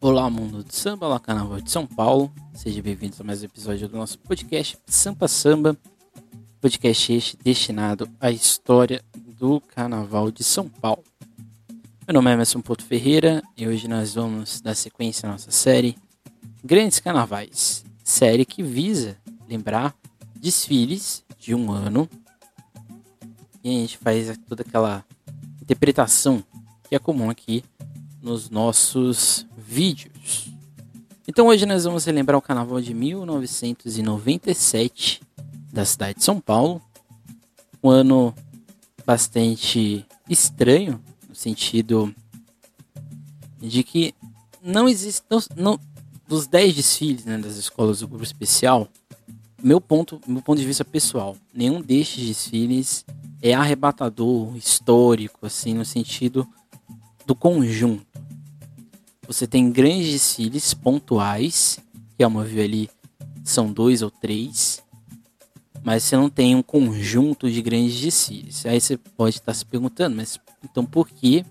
Olá, mundo do samba, olá, carnaval de São Paulo. Seja bem-vindo a mais um episódio do nosso podcast Sampa Samba. Podcast este destinado à história do carnaval de São Paulo. Meu nome é Emerson Porto Ferreira e hoje nós vamos dar sequência à nossa série Grandes Carnavais. Série que visa lembrar desfiles de um ano. E a gente faz toda aquela interpretação que é comum aqui nos nossos vídeos. Então hoje nós vamos relembrar o carnaval de 1997 da cidade de São Paulo. Um ano bastante estranho, no sentido de que não existe. Não, não, dos 10 desfiles né, das escolas do grupo especial, meu ponto, meu ponto de vista pessoal, nenhum destes desfiles é arrebatador, histórico, assim, no sentido do conjunto. Você tem grandes desfiles pontuais, que ao meu ver ali são dois ou três, mas você não tem um conjunto de grandes desfiles. Aí você pode estar se perguntando, mas então por que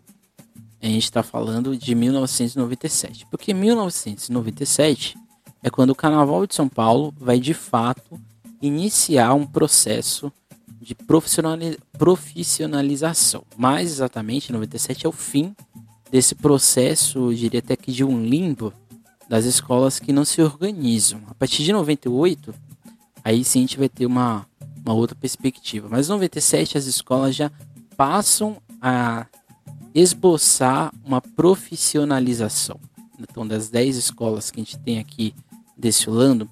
a gente está falando de 1997? Porque 1997 é quando o Carnaval de São Paulo vai de fato iniciar um processo de profissionalização. Mais exatamente, 97 é o fim desse processo, eu diria até que de um limbo das escolas que não se organizam. A partir de 98, aí sim a gente vai ter uma, uma outra perspectiva. Mas em 97 as escolas já passam a esboçar uma profissionalização. Então, das 10 escolas que a gente tem aqui desfilando,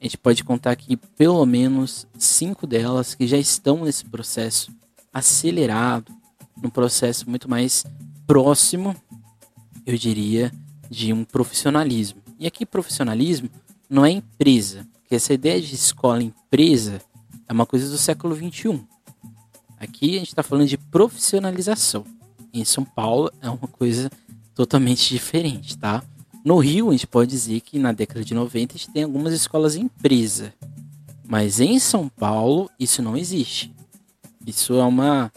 a gente pode contar aqui pelo menos cinco delas que já estão nesse processo acelerado, num processo muito mais próximo, eu diria, de um profissionalismo. E aqui profissionalismo não é empresa, porque essa ideia de escola empresa é uma coisa do século 21. Aqui a gente está falando de profissionalização. Em São Paulo é uma coisa totalmente diferente, tá? No Rio, a gente pode dizer que na década de 90 a gente tem algumas escolas empresa. Mas em São Paulo, isso não existe. Isso é uma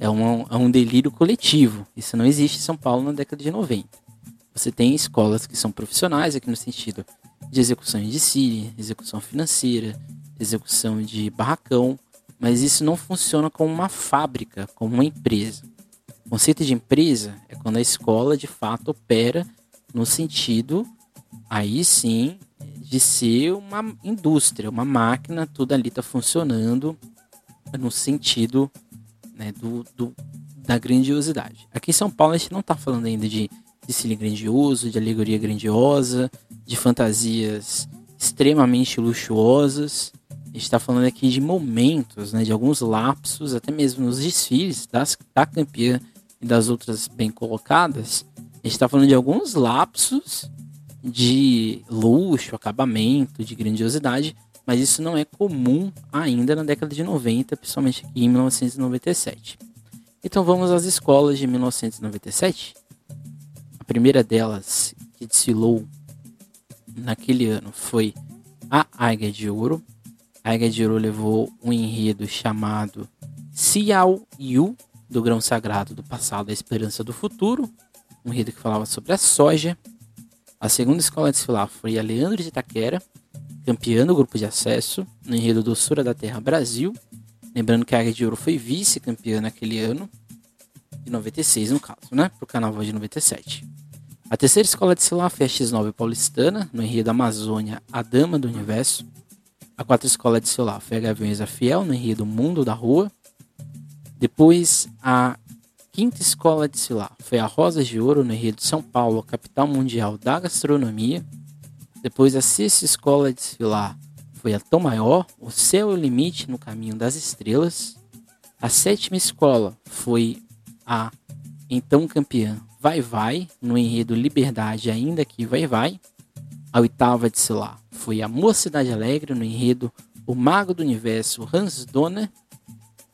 é, uma, é um delírio coletivo. Isso não existe em São Paulo na década de 90. Você tem escolas que são profissionais aqui no sentido de execução de CIRI, execução financeira, execução de barracão, mas isso não funciona como uma fábrica, como uma empresa. O conceito de empresa é quando a escola de fato opera no sentido, aí sim, de ser uma indústria, uma máquina, tudo ali está funcionando no sentido né, do, do, da grandiosidade. Aqui em São Paulo a gente não está falando ainda de desfile grandioso, de alegoria grandiosa, de fantasias extremamente luxuosas. A gente está falando aqui de momentos, né, de alguns lapsos, até mesmo nos desfiles das, da campeã e das outras bem colocadas. A gente está falando de alguns lapsos de luxo, acabamento, de grandiosidade, mas isso não é comum ainda na década de 90, principalmente aqui em 1997. Então vamos às escolas de 1997. A primeira delas que desfilou naquele ano foi a Águia de Ouro. A Águia de Ouro levou um enredo chamado Xiao Yu, do grão sagrado do passado à esperança do futuro. Um enredo que falava sobre a soja. A segunda escola a desfilar foi a Leandro de Itaquera, campeã do grupo de acesso no enredo Doçura da Terra Brasil. Lembrando que a Águia de Ouro foi vice-campeã naquele ano, de 96 no caso, né? Para o carnaval de 97. A terceira escola de Silá foi a X9 paulistana, no enredo Amazônia, a Dama do Universo. A quarta escola de Silá foi a Gaviões Fiel, no enredo Mundo da Rua. Depois, a quinta escola de Silá foi a Rosas de Ouro, no enredo São Paulo, capital mundial da gastronomia. Depois a sexta escola desfilar foi a Tom Maior, O Céu é o Limite no Caminho das Estrelas. A sétima escola foi a então campeã Vai Vai, no enredo Liberdade Ainda Que Vai Vai. A oitava de desfilar foi a Mocidade Alegre, no enredo O Mago do Universo Hans Donner.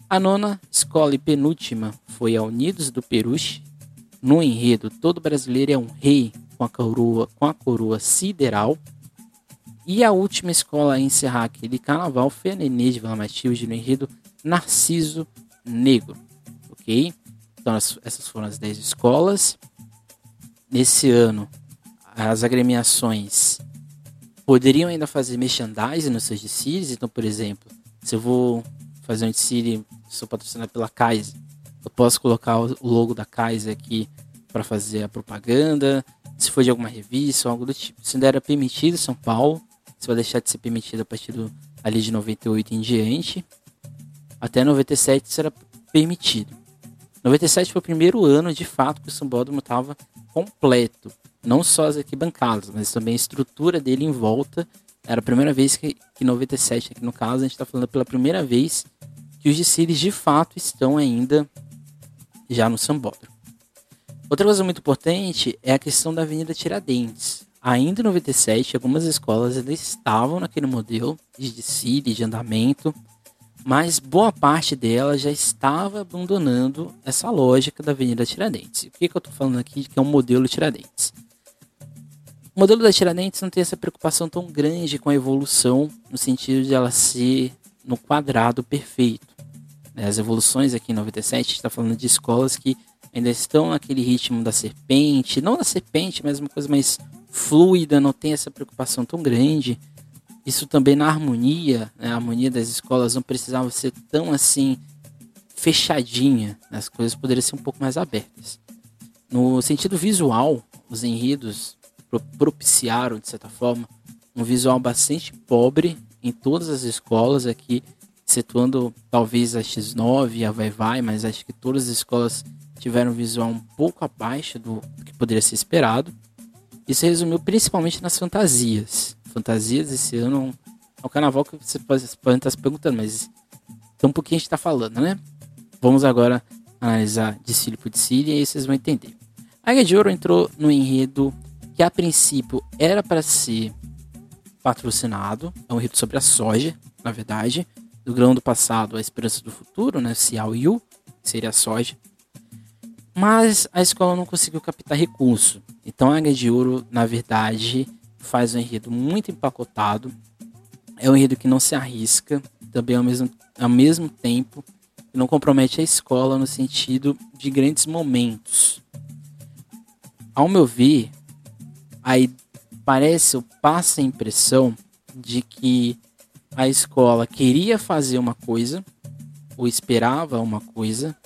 A nona escola e penúltima foi a Unidos do Peruche, no enredo Todo Brasileiro é um Rei, com a coroa, com a coroa sideral. E a última escola a encerrar aquele carnaval foi a Nenê de Vila Matilde no enredo Narciso Negro. Ok? Então essas foram as 10 escolas. Nesse ano, as agremiações poderiam ainda fazer merchandising nos seus desfiles. Então, por exemplo, se eu vou fazer um desfile, sou patrocinado pela Kaiser, eu posso colocar o logo da Kaiser aqui para fazer a propaganda. Se for de alguma revista ou algo do tipo. Isso ainda era permitido em São Paulo. Isso vai deixar de ser permitido a partir do, ali de 98 em diante. Até 97 isso era permitido. 97 foi o primeiro ano, de fato, que o Sambódromo estava completo. Não só as arquibancadas, mas também a estrutura dele em volta. Era a primeira vez que, que 97, aqui no caso, a gente está falando pela primeira vez que os desfiles de fato estão ainda já no Sambódromo. Outra coisa muito importante é a questão da Avenida Tiradentes. Ainda em 97, algumas escolas ainda estavam naquele modelo de desfile, de andamento, mas boa parte dela já estava abandonando essa lógica da Avenida Tiradentes. O que, que eu estou falando aqui que é um modelo Tiradentes? O modelo da Tiradentes não tem essa preocupação tão grande com a evolução, no sentido de ela ser no quadrado perfeito. As evoluções aqui em 97, está falando de escolas que ainda estão naquele ritmo da serpente, não da serpente, mas uma coisa mais fluida, não tem essa preocupação tão grande isso também na harmonia, né? a harmonia das escolas não precisava ser tão assim fechadinha, as coisas poderiam ser um pouco mais abertas. No sentido visual, os enredos propiciaram, de certa forma, um visual bastante pobre em todas as escolas aqui, excetuando talvez a X9 e a Vai Vai, mas acho que todas as escolas tiveram um visual um pouco abaixo do que poderia ser esperado. Isso resumiu principalmente nas fantasias fantasias esse ano é um carnaval que você pode, estar se perguntando, mas tão pouquinho a gente está falando, né? Vamos agora analisar desfile por desfile e aí vocês vão entender. A Águia de Ouro entrou no enredo que a princípio era para ser patrocinado, é um enredo sobre a soja, na verdade, do grão do passado, a esperança do futuro, né? Cial Yu, seria a soja. Mas a escola não conseguiu captar recurso. Então a Águia de Ouro, na verdade, faz um enredo muito empacotado. É um enredo que não se arrisca, também ao mesmo, ao mesmo tempo não compromete a escola no sentido de grandes momentos. Ao meu ver, aí parece ou passa a impressão de que a escola queria fazer uma coisa ou esperava uma coisa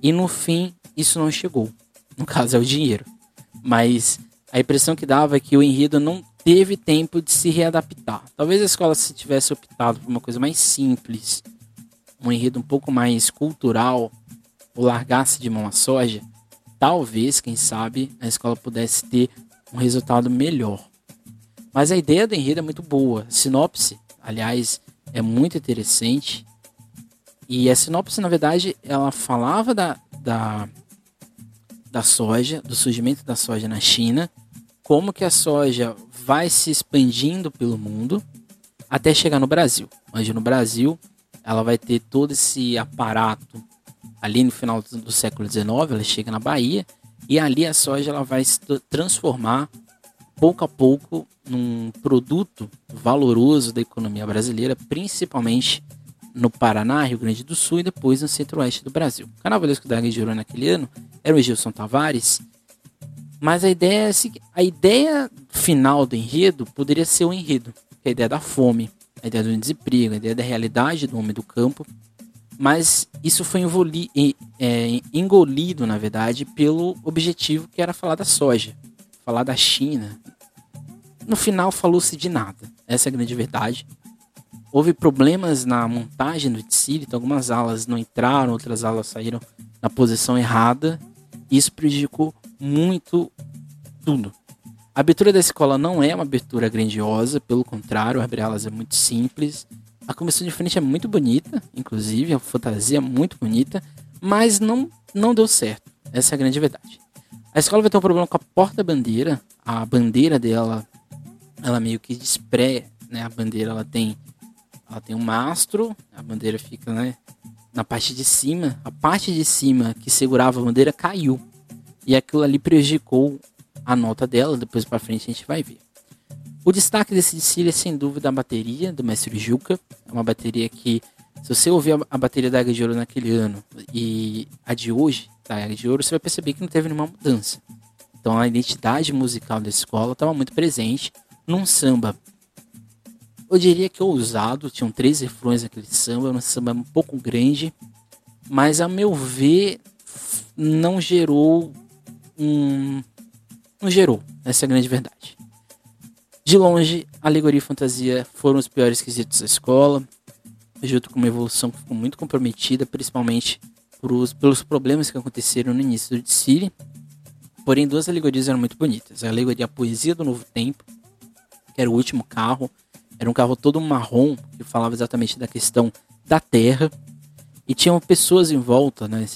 e no fim isso não chegou. No caso é o dinheiro. Mas a impressão que dava é que o enredo não teve tempo de se readaptar. Talvez a escola se tivesse optado por uma coisa mais simples, um enredo um pouco mais cultural, ou largasse de mão a soja, talvez, quem sabe, a escola pudesse ter um resultado melhor. Mas a ideia do enredo é muito boa. sinopse, aliás, é muito interessante. E a sinopse, na verdade, ela falava da, da, da soja, do surgimento da soja na China, como que a soja vai se expandindo pelo mundo até chegar no Brasil. Onde no Brasil ela vai ter todo esse aparato ali no final do século XIX, ela chega na Bahia e ali a soja ela vai se transformar pouco a pouco num produto valoroso da economia brasileira, principalmente no Paraná, Rio Grande do Sul e depois no centro-oeste do Brasil. O carnavalesco da Ouro naquele ano era o Gilson Tavares mas a ideia, é a ideia final do enredo poderia ser o enredo, é a ideia da fome, a ideia do desemprego, a ideia da realidade do homem do campo. Mas isso foi engoli, é, engolido, na verdade, pelo objetivo que era falar da soja, falar da China. No final, falou-se de nada. Essa é a grande verdade. Houve problemas na montagem do desfile, então algumas alas não entraram, outras alas saíram na posição errada. Isso prejudicou muito tudo. A abertura da escola não é uma abertura grandiosa, pelo contrário, abrir elas é muito simples. A comissão de frente é muito bonita, inclusive, a fantasia é muito bonita, mas não, não deu certo. Essa é a grande verdade. A escola vai ter um problema com a porta-bandeira. A bandeira dela, ela meio que despré, né? A bandeira ela tem, ela tem um mastro, a bandeira fica, né, na parte de cima. A parte de cima que segurava a bandeira caiu. E aquilo ali prejudicou a nota dela, depois para frente a gente vai ver. O destaque desse desfile é sem dúvida a bateria do mestre Juca. É uma bateria que, se você ouvir a bateria da Águia de Ouro naquele ano e a de hoje, da Águia de Ouro, você vai perceber que não teve nenhuma mudança. Então a identidade musical da escola estava muito presente num samba. Eu diria que ousado, tinham três refrões naquele samba, um samba um pouco grande, mas a meu ver não gerou um. Não gerou, essa é a grande verdade. De longe, alegoria e fantasia foram os piores quesitos da escola, junto com uma evolução que ficou muito comprometida, principalmente pelos problemas que aconteceram no início do desfile. Porém, duas alegorias eram muito bonitas. A alegoria a Poesia do Novo Tempo, que era o último carro, era um carro todo marrom, que falava exatamente da questão da terra. E tinham pessoas em volta, né,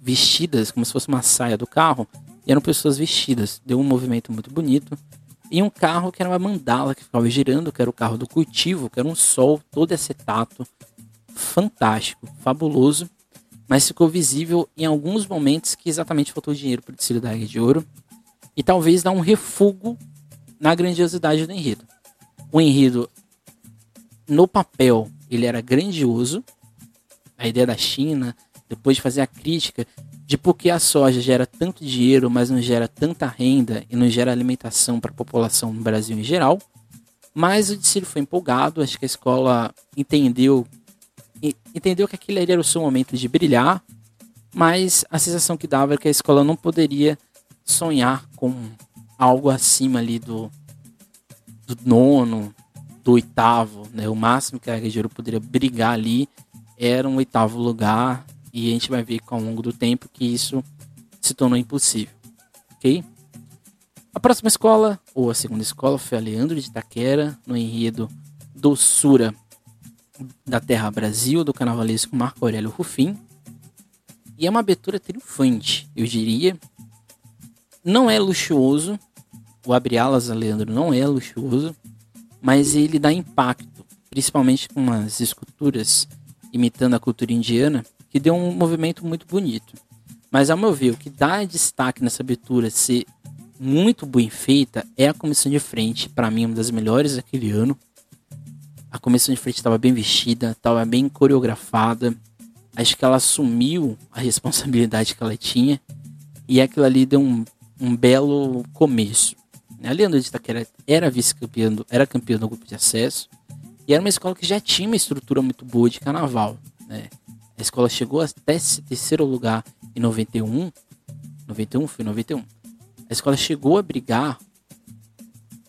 vestidas como se fosse uma saia do carro, e eram pessoas vestidas. Deu um movimento muito bonito. E um carro que era uma mandala que ficava girando, que era o carro do cultivo, que era um sol todo acetato, fantástico, fabuloso, mas ficou visível em alguns momentos que exatamente faltou dinheiro para o desfile da Águia de Ouro e talvez dar um refugo na grandiosidade do enredo. O enredo, no papel, ele era grandioso, a ideia da China, depois de fazer a crítica de por que a soja gera tanto dinheiro, mas não gera tanta renda e não gera alimentação para a população no Brasil em geral. Mas o desfile foi empolgado, acho que a escola entendeu entendeu que aquele era o seu momento de brilhar, mas a sensação que dava era que a escola não poderia sonhar com algo acima ali do, do nono, do oitavo, né? O máximo que a Região poderia brigar ali era um oitavo lugar e a gente vai ver ao longo do tempo que isso se tornou impossível, ok? A próxima escola, ou a segunda escola, foi a Leandro de Itaquera, no enredo Doçura da Terra Brasil, do carnavalesco Marco Aurélio Rufim. E é uma abertura triunfante, eu diria. Não é luxuoso, o Abre Alas Leandro não é luxuoso, mas ele dá impacto, principalmente com as esculturas imitando a cultura indiana, que deu um movimento muito bonito. Mas ao meu ver, o que dá destaque nessa abertura ser muito bem feita é a comissão de frente, para mim uma das melhores daquele ano. A comissão de frente estava bem vestida, estava bem coreografada. Acho que ela assumiu a responsabilidade que ela tinha e aquilo ali deu um, um belo começo. A Leandro de Itaquera era vice-campeã, era campeã do grupo de acesso e era uma escola que já tinha uma estrutura muito boa de carnaval. Né? A escola chegou até terceiro lugar em 91. 91 foi 91. A escola chegou a brigar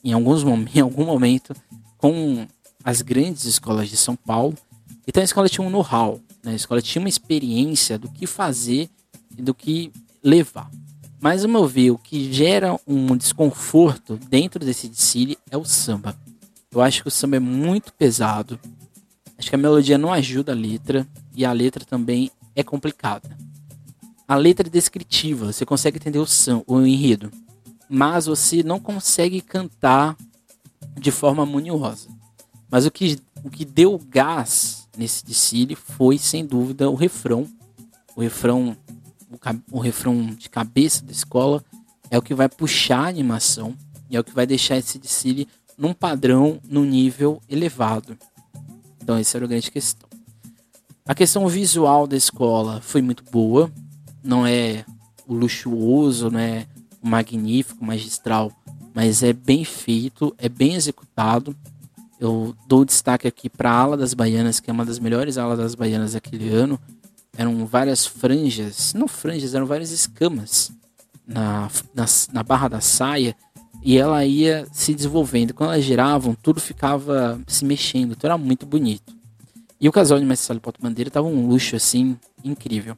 em, alguns, em algum momento com as grandes escolas de São Paulo. Então a escola tinha um know-how, né? a escola tinha uma experiência do que fazer e do que levar. Mas, ao meu ver, o que gera um desconforto dentro desse desfile é o samba. Eu acho que o samba é muito pesado. Acho que a melodia não ajuda a letra e a letra também é complicada. A letra é descritiva, você consegue entender o, samba, o enredo, mas você não consegue cantar de forma harmoniosa. Mas o que, o que deu gás nesse desfile foi, sem dúvida, o refrão. O refrão, o, o refrão de cabeça da escola é o que vai puxar a animação e é o que vai deixar esse desfile num padrão, num nível elevado. Então, essa era a grande questão. A questão visual da escola foi muito boa. Não é o luxuoso, não é o magnífico, magistral, mas é bem feito, é bem executado. Eu dou destaque aqui para a ala das baianas, que é uma das melhores alas das baianas daquele ano. Eram várias franjas, não franjas, eram várias escamas na, na, na barra da saia e ela ia se desenvolvendo. Quando elas giravam, tudo ficava se mexendo, então era muito bonito. E o casal de Sala e Bandeira tava um luxo assim incrível.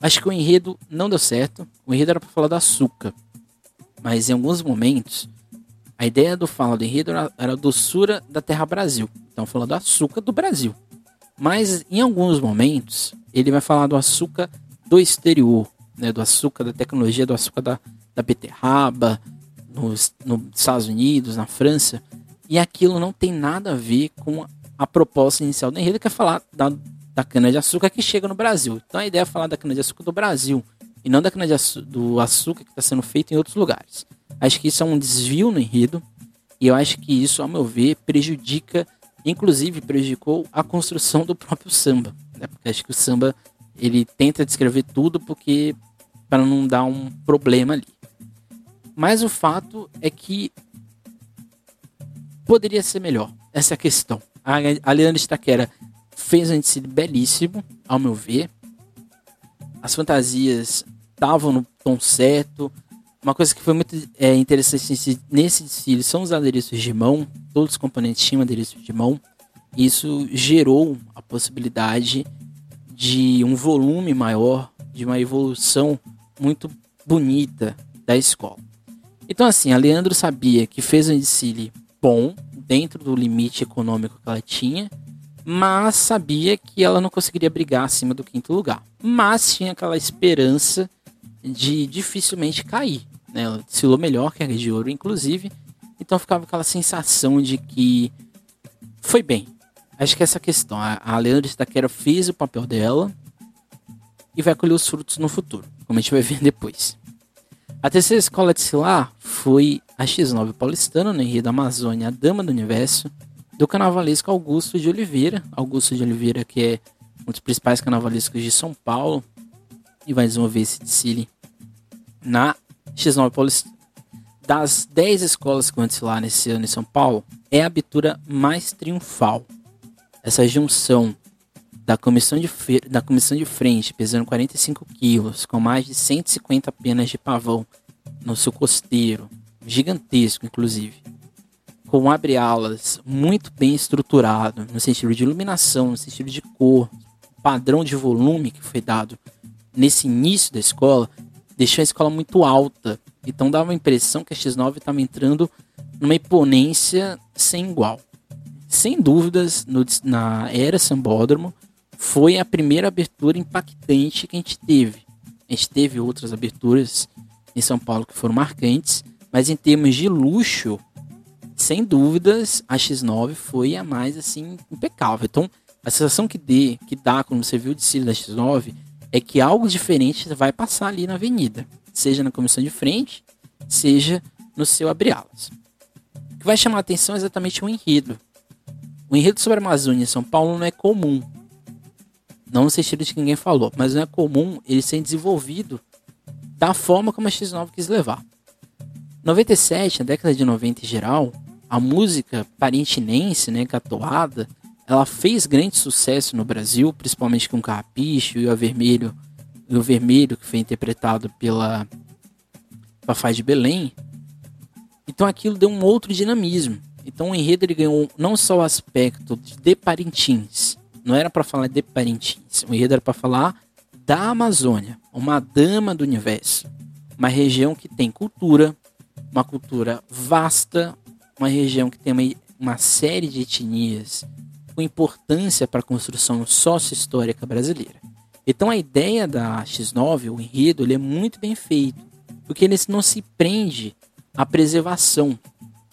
Acho que o enredo não deu certo. O enredo era para falar da açúcar, mas em alguns momentos a ideia do fala do enredo era, era a doçura da terra Brasil. Então, falando do açúcar do Brasil. Mas, em alguns momentos, ele vai falar do açúcar do exterior, né? do açúcar da tecnologia, do açúcar da, da beterraba, nos, nos Estados Unidos, na França. E aquilo não tem nada a ver com a proposta inicial do enredo, que é falar da, da cana-de-açúcar que chega no Brasil. Então, a ideia é falar da cana-de-açúcar do Brasil e não da cana do açúcar que está sendo feito em outros lugares. Acho que isso é um desvio no enredo e eu acho que isso, ao meu ver, prejudica, inclusive prejudicou a construção do próprio samba. Né? Porque acho que o samba ele tenta descrever tudo porque para não dar um problema ali. Mas o fato é que poderia ser melhor. Essa é a questão. A, Leandra Estaquera fez um desfile belíssimo, ao meu ver. As fantasias estavam no tom certo. Uma coisa que foi muito é, interessante nesse desfile são os adereços de mão. Todos os componentes tinham adereços de mão. Isso gerou a possibilidade de um volume maior, de uma evolução muito bonita da escola. Então, assim, a Leandro sabia que fez um desfile bom, dentro do limite econômico que ela tinha, mas sabia que ela não conseguiria brigar acima do quinto lugar. Mas tinha aquela esperança de dificilmente cair. Né? Ela desfilou melhor que a de ouro, inclusive. Então ficava aquela sensação de que foi bem. Acho que essa questão. A Leandro Estaquera fez o papel dela e vai colher os frutos no futuro, como a gente vai ver depois. A terceira escola de Silar foi a X9 paulistana, no Rio da Amazônia, a Dama do Universo, do carnavalesco Augusto de Oliveira. Augusto de Oliveira, que é um dos principais carnavalescos de São Paulo, e vai desenvolver esse desfile na X9 paulistana. Das 10 escolas que vão desfilar nesse ano em São Paulo, é a abertura mais triunfal. Essa junção da comissão de, da comissão de frente, pesando 45 quilos, com mais de 150 penas de pavão no seu costeiro, gigantesco inclusive, com abre-alas muito bem estruturado, no sentido de iluminação, no sentido de cor, padrão de volume que foi dado nesse início da escola, deixou a escola muito alta. Então dava a impressão que a X9 estava entrando numa imponência sem igual. Sem dúvidas, no, na era Sambódromo, foi a primeira abertura impactante que a gente teve. A gente teve outras aberturas em São Paulo que foram marcantes, mas em termos de luxo, sem dúvidas, a X9 foi a mais assim impecável. Então, a sensação que, dê, que dá quando você viu o desfile da X9 é que algo diferente vai passar ali na avenida, seja na comissão de frente, seja no seu abre-alas. O que vai chamar a atenção é exatamente o enredo. O enredo sobre a Amazônia em São Paulo não é comum. Não no sentido de que ninguém falou, mas não é comum ele ser desenvolvido da forma como a X9 quis levar. 97, na década de 90 em geral, a música parintinense, né, catoada, ela fez grande sucesso no Brasil, principalmente com Carrapicho e o Vermelho, e o Vermelho que foi interpretado pela Fafá de Belém. Então aquilo deu um outro dinamismo. Então o enredo ele ganhou não só o aspecto de Parintins, não era para falar de Parintins, o enredo era para falar da Amazônia, uma dama do universo, uma região que tem cultura, uma cultura vasta, uma região que tem uma, uma série de etnias com importância para a construção sócio-histórica brasileira. Então a ideia da X9, o enredo, ele é muito bem feito, porque ele não se prende à preservação.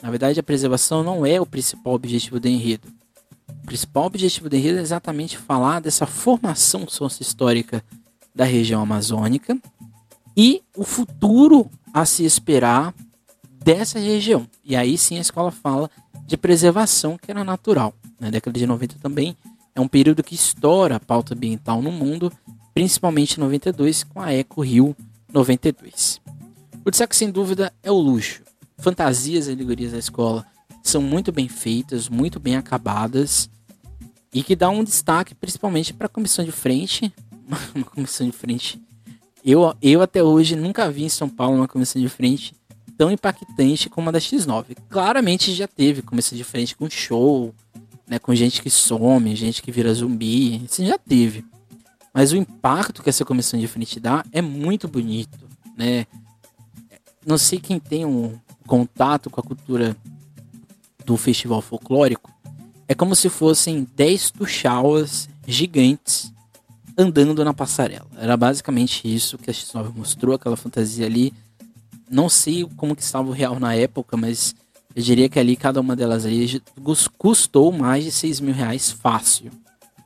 Na verdade, a preservação não é o principal objetivo do enredo. O principal objetivo do enredo é exatamente falar dessa formação sócio-histórica da região amazônica e o futuro a se esperar dessa região. E aí sim a escola fala de preservação que era natural. Na década de 90 também é um período que estoura a pauta ambiental no mundo, principalmente em 92 com a Eco Rio 92. O destaque sem dúvida é o luxo. Fantasias e alegorias da escola são muito bem feitas, muito bem acabadas e que dá um destaque principalmente para a comissão de frente. uma comissão de frente. Eu, eu até hoje nunca vi em São Paulo uma comissão de frente tão impactante como a da X9. Claramente já teve comissão de frente com show, né, com gente que some, gente que vira zumbi, isso já teve. Mas o impacto que essa comissão de frente dá é muito bonito, né? Não sei quem tem um contato com a cultura do festival folclórico, é como se fossem 10 tuxauas gigantes andando na passarela. Era basicamente isso que a X9 mostrou, aquela fantasia ali. Não sei como que estava o real na época, mas eu diria que ali cada uma delas ali custou mais de 6 mil reais fácil.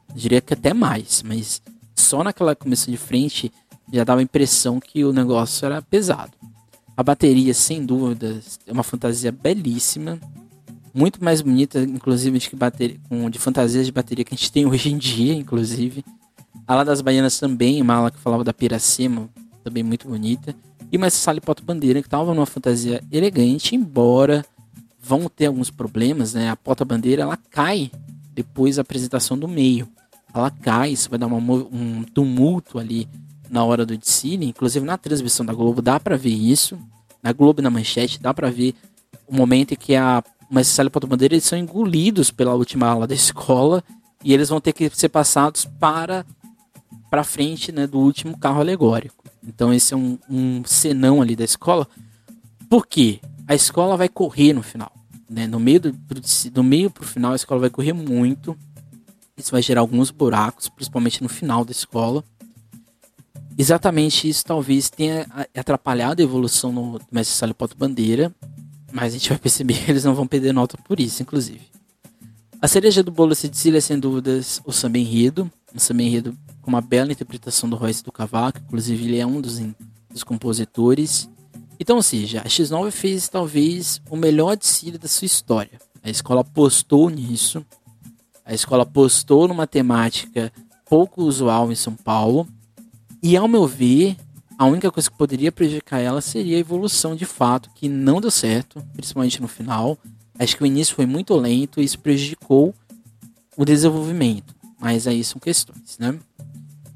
Eu diria que até mais, mas só naquela comissão de frente já dava a impressão que o negócio era pesado. A bateria, sem dúvidas, é uma fantasia belíssima muito mais bonita, inclusive, de, que bateria, de fantasias de bateria que a gente tem hoje em dia, inclusive. A lá das Baianas também, uma ala que falava da Piracema, também muito bonita. e e Porta Bandeira, que estavam numa fantasia elegante, embora vão ter alguns problemas, né? A Porta Bandeira ela cai depois da apresentação do meio. Ela cai, isso vai dar uma, um tumulto ali na hora do desfile. Inclusive na transmissão da Globo dá para ver isso. Na Globo na manchete dá para ver o momento em que a Sala e Porta Bandeira eles são engolidos pela última ala da escola e eles vão ter que ser passados para para frente né, do último carro alegórico. Então esse é um, um senão ali da escola. Por quê? A escola vai correr no final. Né? No meio do, do meio para o final, a escola vai correr muito. Isso vai gerar alguns buracos, principalmente no final da escola. Exatamente isso talvez tenha atrapalhado a evolução no Mestre Sala Bandeira. Mas a gente vai perceber que eles não vão perder nota por isso, inclusive. A cereja do bolo se é sem dúvidas o samba enredo. Um samba enredo com uma bela interpretação do Royce do Cavaco, inclusive ele é um dos, dos compositores. Então, ou seja, a X9 fez talvez o melhor desfile da sua história. A escola apostou nisso, a escola apostou numa temática pouco usual em São Paulo, e ao meu ver, a única coisa que poderia prejudicar ela seria a evolução de fato, que não deu certo, principalmente no final. Acho que o início foi muito lento e isso prejudicou o desenvolvimento, mas aí são questões, né?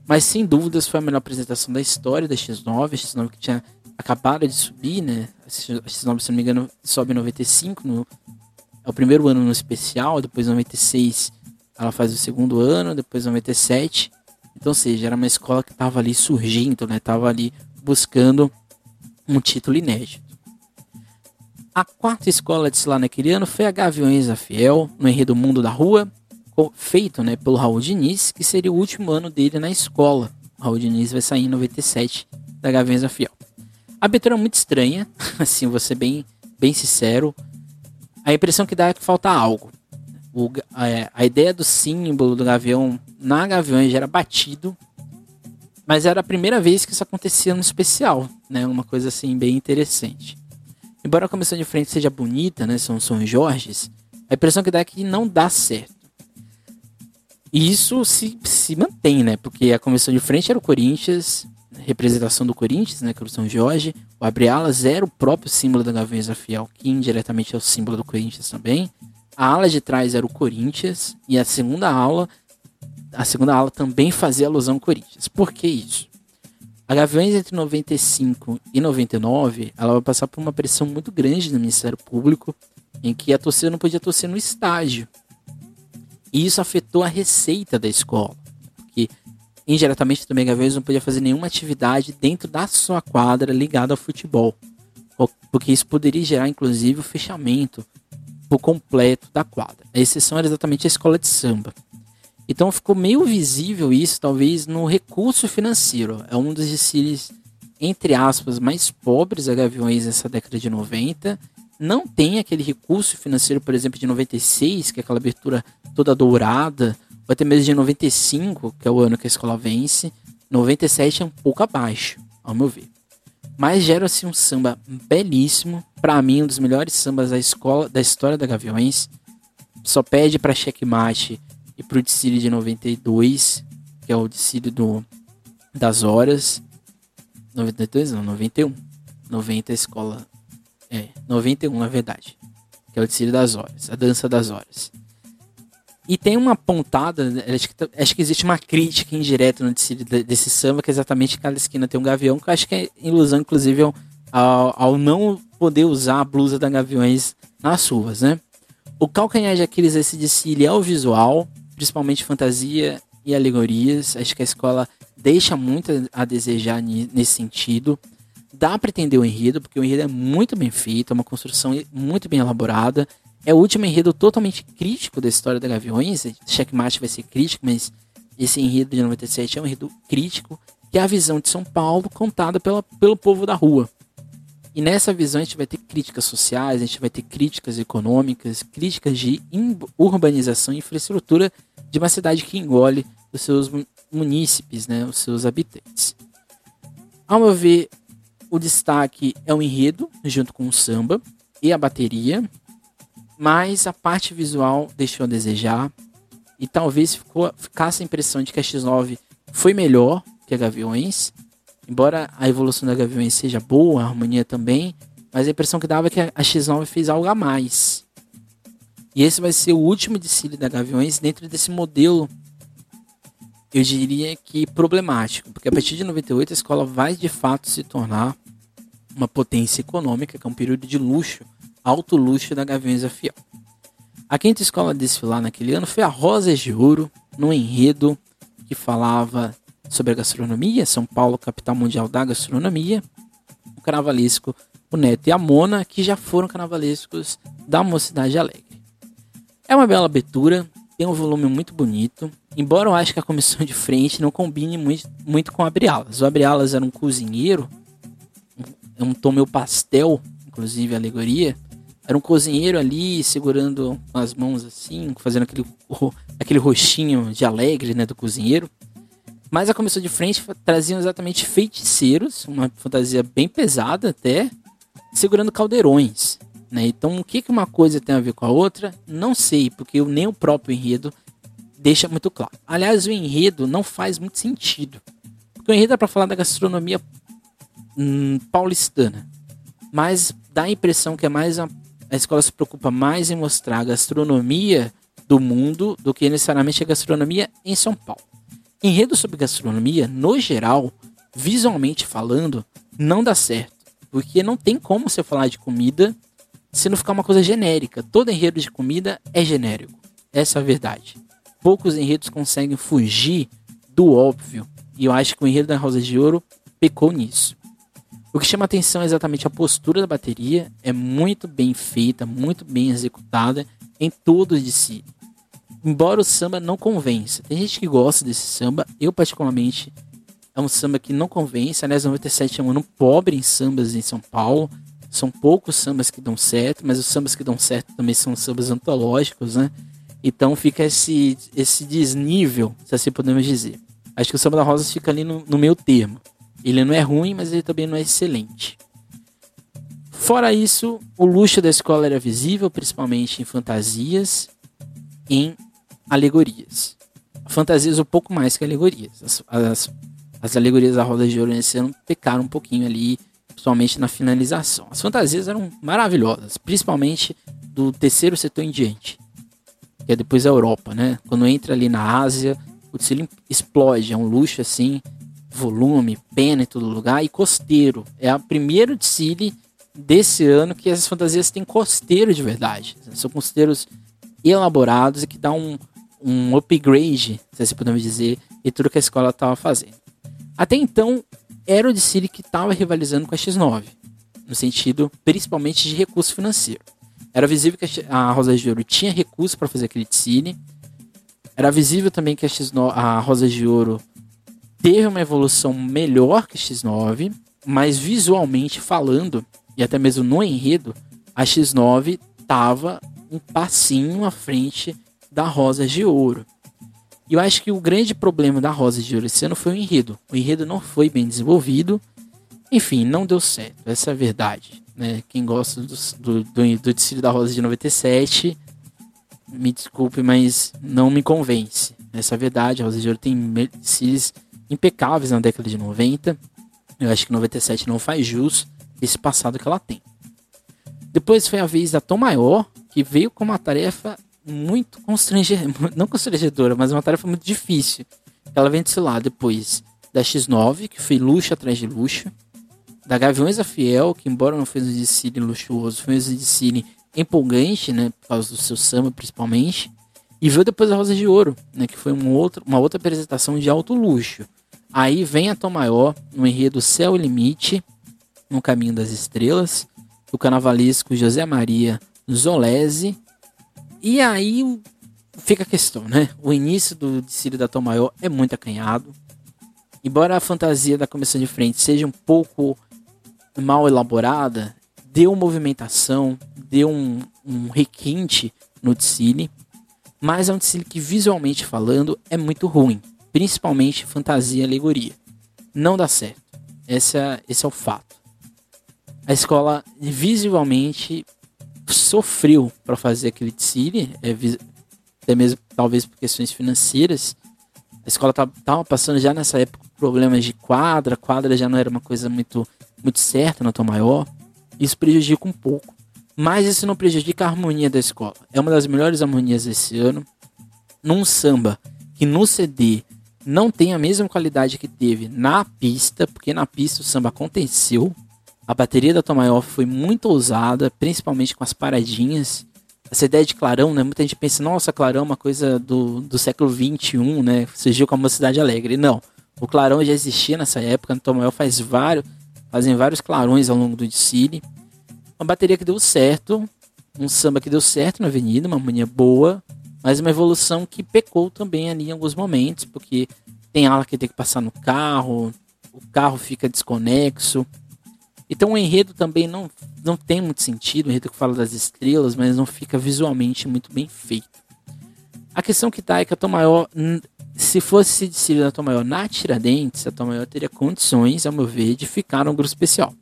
Mas sem dúvidas foi a melhor apresentação da história da X9. A X9 que tinha acabado de subir, né? A X9, se não me engano, sobe em 95. No, é o primeiro ano no especial. Depois, em 96, ela faz o segundo ano. Depois, em 97. Então, seja, era uma escola que estava ali surgindo, né? Tava ali buscando um título inédito. A quarta escola de lá naquele ano foi a Gaviões da Fiel, no Enredo Mundo da Rua, feito né, pelo Raul Diniz, que seria o último ano dele na escola. O Raul Diniz vai sair em 97 da Gavenza Fiel. A abertura é muito estranha, assim, vou ser bem, bem sincero. A impressão que dá é que falta algo. O, a, é, a ideia do símbolo do gavião na Gaviões já era batido, mas era a primeira vez que isso acontecia no especial, né? Uma coisa assim bem interessante. Embora a comissão de frente seja bonita, né? São São Jorges, a impressão que dá é que não dá certo. E isso se, se mantém, né? Porque a comissão de frente era o Corinthians, representação do Corinthians, né? Que era o São Jorge. O Abre-Alas era o próprio símbolo da Gaviões Fiel, que indiretamente é o símbolo do Corinthians também. A ala de trás era o Corinthians. E a segunda ala, a segunda ala também fazia alusão ao Corinthians. Por que isso? A Gaviões entre 95 e 99, ela vai passar por uma pressão muito grande no Ministério Público, em que a torcida não podia torcer no estádio. E isso afetou a receita da escola. Porque indiretamente também Gaviões não podia fazer nenhuma atividade dentro da sua quadra ligada ao futebol. Porque isso poderia gerar, inclusive, o fechamento completo da quadra. A exceção era exatamente a escola de samba. Então ficou meio visível isso, talvez, no recurso financeiro. É um dos desfiles, entre aspas, mais pobres da Gaviões nessa década de 90 não tem aquele recurso financeiro, por exemplo, de 96, que é aquela abertura toda dourada, ou até mesmo de 95, que é o ano que a escola vence. 97 é um pouco abaixo, ao meu ver. Mas gera assim um samba belíssimo, para mim um dos melhores sambas da escola da história da Gaviões. Só pede para Checkmate e pro Dicílio de 92, que é o Dicílio do das horas. 92 não, 91. 90 a escola é, 91 na verdade. Que é o Decílio das Horas, a Dança das Horas. E tem uma pontada, né, acho que, acho que existe uma crítica indireta no Decílio desse samba, que é exatamente cada esquina tem um gavião, que eu acho que é ilusão, inclusive, ao, ao não poder usar a blusa da Gaviões nas ruas, né? O calcanhar de Aquiles desse desfile é o visual, principalmente fantasia e alegorias. Acho que a escola deixa muito a desejar nesse sentido dá para entender o enredo, porque o enredo é muito bem feito, é uma construção muito bem elaborada. É o último enredo totalmente crítico da história da Gaviões. Checkmate vai ser crítico, mas esse enredo de 97 é um enredo crítico, que é a visão de São Paulo contada pela, pelo povo da rua. E nessa visão a gente vai ter críticas sociais, a gente vai ter críticas econômicas, críticas de urbanização e infraestrutura de uma cidade que engole os seus munícipes, né, os seus habitantes. Ao meu ver, o destaque é o enredo, junto com o samba e a bateria, mas a parte visual deixou a desejar e talvez ficou, ficasse a impressão de que a X9 foi melhor que a Gaviões, Embora a evolução da Gaviões seja boa, a harmonia também, mas a impressão que dava é que a X9 fez algo a mais. E esse vai ser o último desfile da Gaviões dentro desse modelo, eu diria que problemático, porque a partir de 98 a escola vai de fato se tornar uma potência econômica, que é um período de luxo, alto luxo da Gaviões da Fiel. A quinta escola a desfilar naquele ano foi a Rosas de Ouro, no enredo que falava sobre a gastronomia, São Paulo, capital mundial da gastronomia, o carnavalesco, o Neto e a Mona, que já foram carnavalescos da Mocidade Alegre. É uma bela abertura, tem um volume muito bonito, embora eu acho que a comissão de frente não combine muito, muito com o Abrialas. O Abrialas era um cozinheiro, um, tom pastel, inclusive alegoria, era um cozinheiro ali segurando as mãos assim, fazendo aquele, aquele roxinho de alegre, né, do cozinheiro. Mas a comissão de frente trazia exatamente feiticeiros, uma fantasia bem pesada até, segurando caldeirões. Né? Então, o que, que uma coisa tem a ver com a outra, não sei, porque nem o próprio enredo deixa muito claro. Aliás, o enredo não faz muito sentido. Porque o enredo é para falar da gastronomia hum, paulistana. Mas dá a impressão que é mais a a escola se preocupa mais em mostrar a gastronomia do mundo do que necessariamente a gastronomia em São Paulo. Enredo sobre gastronomia, no geral, visualmente falando, não dá certo. Porque não tem como você falar de comida se não ficar uma coisa genérica. Todo enredo de comida é genérico. Essa é a verdade. Poucos enredos conseguem fugir do óbvio. E eu acho que o enredo da Rosa de Ouro pecou nisso. O que chama atenção é exatamente a postura da bateria, é muito bem feita, muito bem executada em todos de si. Embora o samba não convença, tem gente que gosta desse samba, eu particularmente é um samba que não convence. Aliás, 97 é um ano pobre em sambas em São Paulo. São poucos sambas que dão certo, mas os sambas que dão certo também são sambas antológicos, né? Então fica esse, esse desnível, se assim podemos dizer. Acho que o samba da Rosa fica ali no, no meio termo. Ele não é ruim, mas ele também não é excelente. Fora isso, o luxo da escola era visível, principalmente em fantasias, em alegorias. Fantasias um pouco mais que alegorias. As, as, as alegorias da Roda de Ouro nesse ano pecaram um pouquinho ali, principalmente na finalização. As fantasias eram maravilhosas, principalmente do terceiro setor em diante, que é depois a Europa, né? Quando entra ali na Ásia, o desfile explode, é um luxo assim volume, pena em todo lugar, e costeiro. É o primeiro desfile desse ano que essas fantasias têm costeiro de verdade. São costeiros elaborados e que dá um, um upgrade, se assim podemos dizer, em tudo que a escola estava fazendo. Até então, era o desfile que estava rivalizando com a X9, no sentido principalmente de recurso financeiro. Era visível que a Rosa de Ouro tinha recurso para fazer aquele desfile. Era visível também que a, X9, a Rosa de Ouro teve uma evolução melhor que X9, mas visualmente falando, e até mesmo no enredo, a X9 tava um passinho à frente da Rosa de Ouro. E eu acho que o grande problema da Rosa de Ouro esse ano foi o enredo. O enredo não foi bem desenvolvido. Enfim, não deu certo. Essa é a verdade. Né? Quem gosta do, do, do, do da Rosa de 97, me desculpe, mas não me convence. Essa é a verdade. A Rosa de Ouro tem desfiles impecáveis na década de 90. Eu acho que 97 não faz jus esse passado que ela tem. Depois foi a vez da Tom Maior, que veio com uma tarefa muito constrangedora, não constrangedora, mas uma tarefa muito difícil. Ela vem de lá depois da X9, que foi luxo atrás de luxo, da Gaviões a Fiel, que embora não fez um desfile luxuoso, foi um desfile empolgante, né, por causa do seu samba principalmente, e veio depois a Rosa de Ouro, né, que foi um outro, uma outra apresentação de alto luxo. Aí vem a Tom Maior, no enredo Céu e Limite, no Caminho das Estrelas, o carnavalesco José Maria Zolese. E aí fica a questão, né? O início do desfile da Tom Maior é muito acanhado. Embora a fantasia da comissão de frente seja um pouco mal elaborada, deu movimentação, deu um, um requinte no desfile. Mas é um desfile que, visualmente falando, é muito ruim principalmente fantasia e alegoria. Não dá certo. Esse é, esse é o fato. A escola visualmente sofreu para fazer aquele desfile, é, até mesmo talvez por questões financeiras, A escola estava passando já nessa época problemas de quadra, quadra já não era uma coisa muito, muito certa na Tom Maior. Isso prejudica um pouco. Mas isso não prejudica a harmonia da escola. É uma das melhores harmonias desse ano. Num samba que no CD não tem a mesma qualidade que teve na pista, porque na pista o samba aconteceu. A bateria da Tom Maior foi muito ousada, principalmente com as paradinhas essa ideia de clarão, né? Muita gente pensa, nossa, clarão é uma coisa do, do século XXI, né? Surgiu com a mocidade alegre. Não. O clarão já existia nessa época. Tom Maior faz vários, fazem vários clarões ao longo do desfile. Uma bateria que deu certo, um samba que deu certo na avenida, uma harmonia boa, mas uma evolução que pecou também ali em alguns momentos, porque tem ala que tem que passar no carro, o carro fica desconexo. Então o enredo também não, não tem muito sentido, o enredo que fala das estrelas, mas não fica visualmente muito bem feito. A questão que tá é que a Tom Maior, se fosse decidido a Tom Maior na Tiradentes, a Tom Maior teria condições, ao meu ver, de ficar no grupo especial.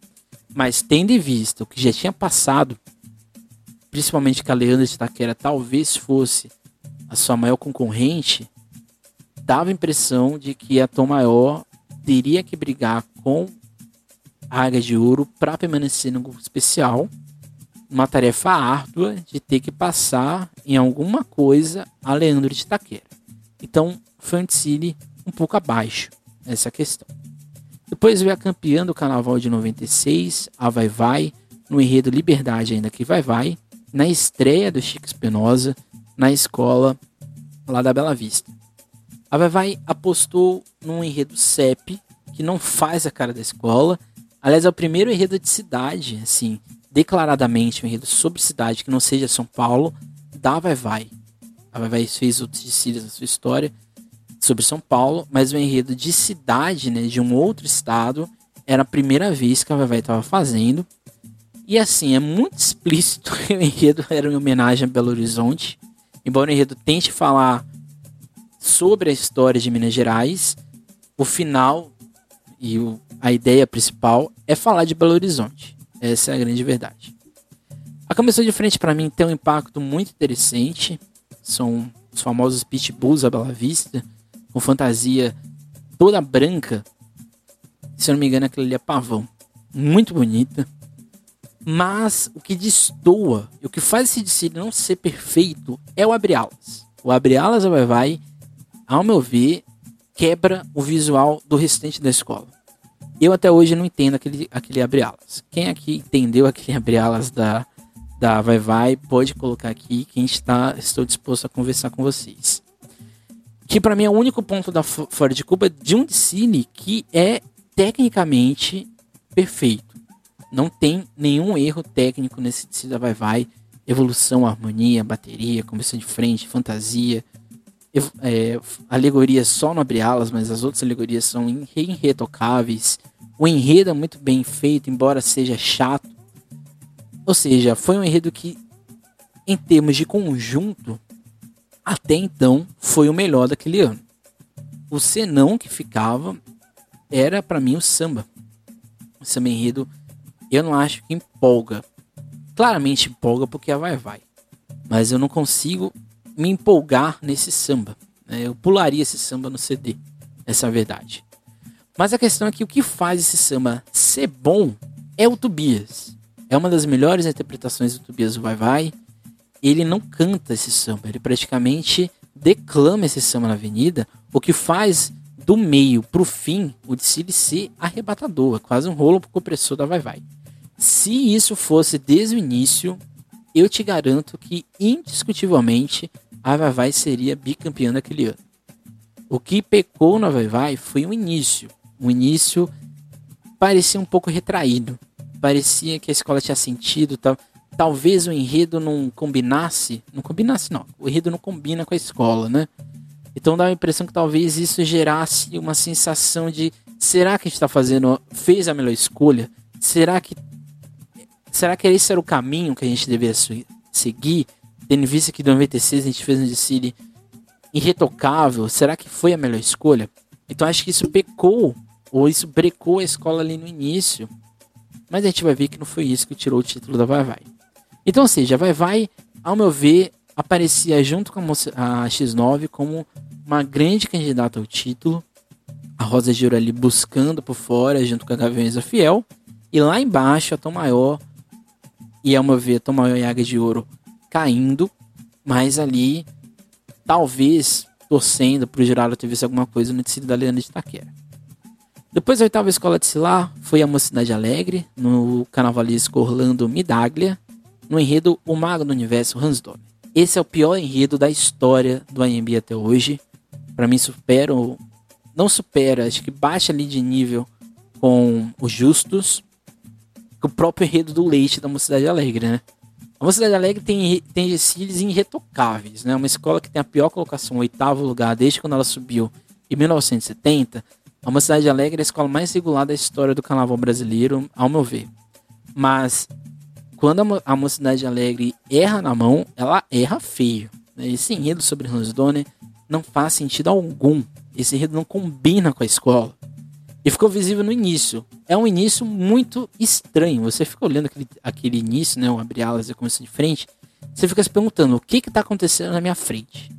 Mas tendo em vista o que já tinha passado, principalmente que a Leandra de Itaquera talvez fosse a sua maior concorrente, dava a impressão de que a Tom Maior teria que brigar com a Águia de Ouro para permanecer no grupo especial. Uma tarefa árdua de ter que passar em alguma coisa a Leandro de Itaquera. Então, foi um pouco abaixo essa questão. Depois veio a campeã do Carnaval de 96, a Vai Vai, no enredo Liberdade ainda que Vai Vai, na estreia do Chico Espinosa, na escola lá da Bela Vista. A Vai Vai apostou num enredo CEP, que não faz a cara da escola, Aliás, é o primeiro enredo de cidade, assim, declaradamente um enredo sobre cidade que não seja São Paulo, da Vai Vai. A Vai Vai fez outros desfiles na sua história sobre São Paulo, mas o enredo de cidade, né, de um outro estado, era a primeira vez que a Vai Vai estava fazendo. E assim, é muito explícito que o enredo era uma homenagem a Belo Horizonte. Embora o enredo tente falar sobre a história de Minas Gerais, o final e o, a ideia principal é falar de Belo Horizonte. Essa é a grande verdade. A comissão de frente para mim tem um impacto muito interessante. São os famosos pitbulls à Bela Vista, com fantasia toda branca. Se eu não me engano, aquilo ali é pavão. Muito bonita. Mas o que destoa o que faz esse desfile não ser perfeito é o abre-alas. O abre-alas vai vai, ao meu ver, quebra o visual do restante da escola. Eu até hoje não entendo aquele, aquele abre-alas. Quem aqui entendeu aquele abre-alas da, da Vai Vai, pode colocar aqui que a gente tá, estou disposto a conversar com vocês. Que para mim é o único ponto da Fora de Cuba de um cine que é tecnicamente perfeito. Não tem nenhum erro técnico nesse Cine da Vai Vai. Evolução, harmonia, bateria, comissão de frente, fantasia, é, alegorias só no abre alas, mas as outras alegorias são irretocáveis. O enredo é muito bem feito, embora seja chato. Ou seja, foi um enredo que, em termos de conjunto, até então foi o melhor daquele ano. O senão que ficava era para mim o samba. O samba enredo eu não acho que empolga. Claramente empolga porque a vai vai. Mas eu não consigo me empolgar nesse samba. Né? Eu pularia esse samba no CD, essa é a verdade. Mas a questão é que o que faz esse samba ser bom é o Tobias. É uma das melhores interpretações do Tobias do Vai Vai. Ele não canta esse samba, ele praticamente declama esse samba na avenida, o que faz do meio pro fim o desfile ser arrebatador, é quase um rolo pro compressor da Vai Vai. Se isso fosse desde o início, eu te garanto que indiscutivelmente a Vai Vai seria bicampeã daquele ano. O que pecou na Vai Vai foi o início. O início parecia um pouco retraído. Parecia que a escola tinha sentido, tal. talvez o enredo não combinasse, não combinasse não. O enredo não combina com a escola, né? Então dá a impressão que talvez isso gerasse uma sensação de será que a gente está fazendo, fez a melhor escolha? Será que será que esse era o caminho que a gente deveria seguir? tendo visto que em 96 a gente fez um desfile irretocável, será que foi a melhor escolha? Então acho que isso pecou, ou isso brecou a escola ali no início. Mas a gente vai ver que não foi isso que tirou o título da Vai Vai. Então, ou seja, a Vai Vai, ao meu ver, aparecia junto com a, a X9 como uma grande candidata ao título. A Rosa Ouro ali buscando por fora, junto com a Gaviões da Fiel. E lá embaixo, a Tom Maior e a uma ver Tom Maior e Águia de Ouro caindo. Mas ali, talvez, torcendo para o jurado ter visto alguma coisa no tecido da Leandro de Taquera. Depois a oitava escola de Silar foi a Mocidade Alegre, no carnavalesco Orlando Midaglia, no enredo O Mago do Universo Hans. Esse é o pior enredo da história do AMB até hoje. Para mim supera, não supera, acho que baixa ali de nível com os Justos, o próprio enredo do Leite da Mocidade Alegre, né? A Mocidade Alegre tem, tem desfiles irretocáveis, né? Uma escola que tem a pior colocação, o oitavo lugar, desde quando ela subiu em 1970 a Mocidade Alegre é a escola mais regular da história do carnaval brasileiro, ao meu ver. Mas quando a, Mocidade Alegre erra na mão, ela erra feio. Né? Esse enredo sobre Hans Donner não faz sentido algum. Esse enredo não combina com a escola. E ficou visível no início. É um início muito estranho. Você fica olhando aquele, aquele início, né? O abrir alas e começo de frente. Você fica se perguntando o que está acontecendo na minha frente.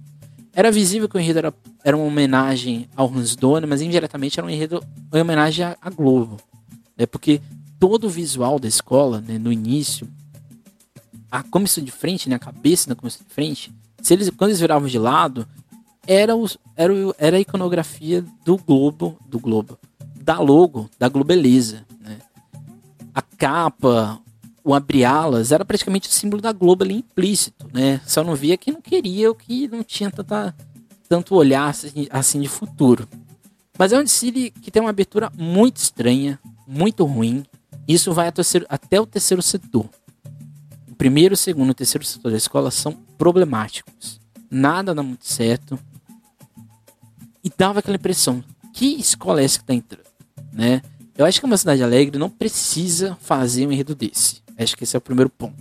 Era visível que o enredo era, era uma homenagem ao Hans Donner, mas indiretamente era um enredo uma homenagem à, Globo. Né? Porque todo o visual da escola, né, no início, a comissão de frente, né, a cabeça da comissão de frente, se eles, quando eles viravam de lado, era, os, era, era a iconografia do Globo, do Globo, da logo, da Globeleza. Né? A capa, o abriá-las era praticamente o símbolo da Globo ali implícito, né? Só não via quem não queria ou que não tinha tanta, tanto olhar assim, assim de futuro. Mas é um desfile que tem uma abertura muito estranha, muito ruim. Isso vai até o terceiro setor. O primeiro, o segundo e o terceiro setor da escola são problemáticos. Nada dá muito certo. E dava aquela impressão: que escola é essa que está entrando? Né? Eu acho que uma cidade alegre não precisa fazer um enredo desse. Acho que esse é o primeiro ponto.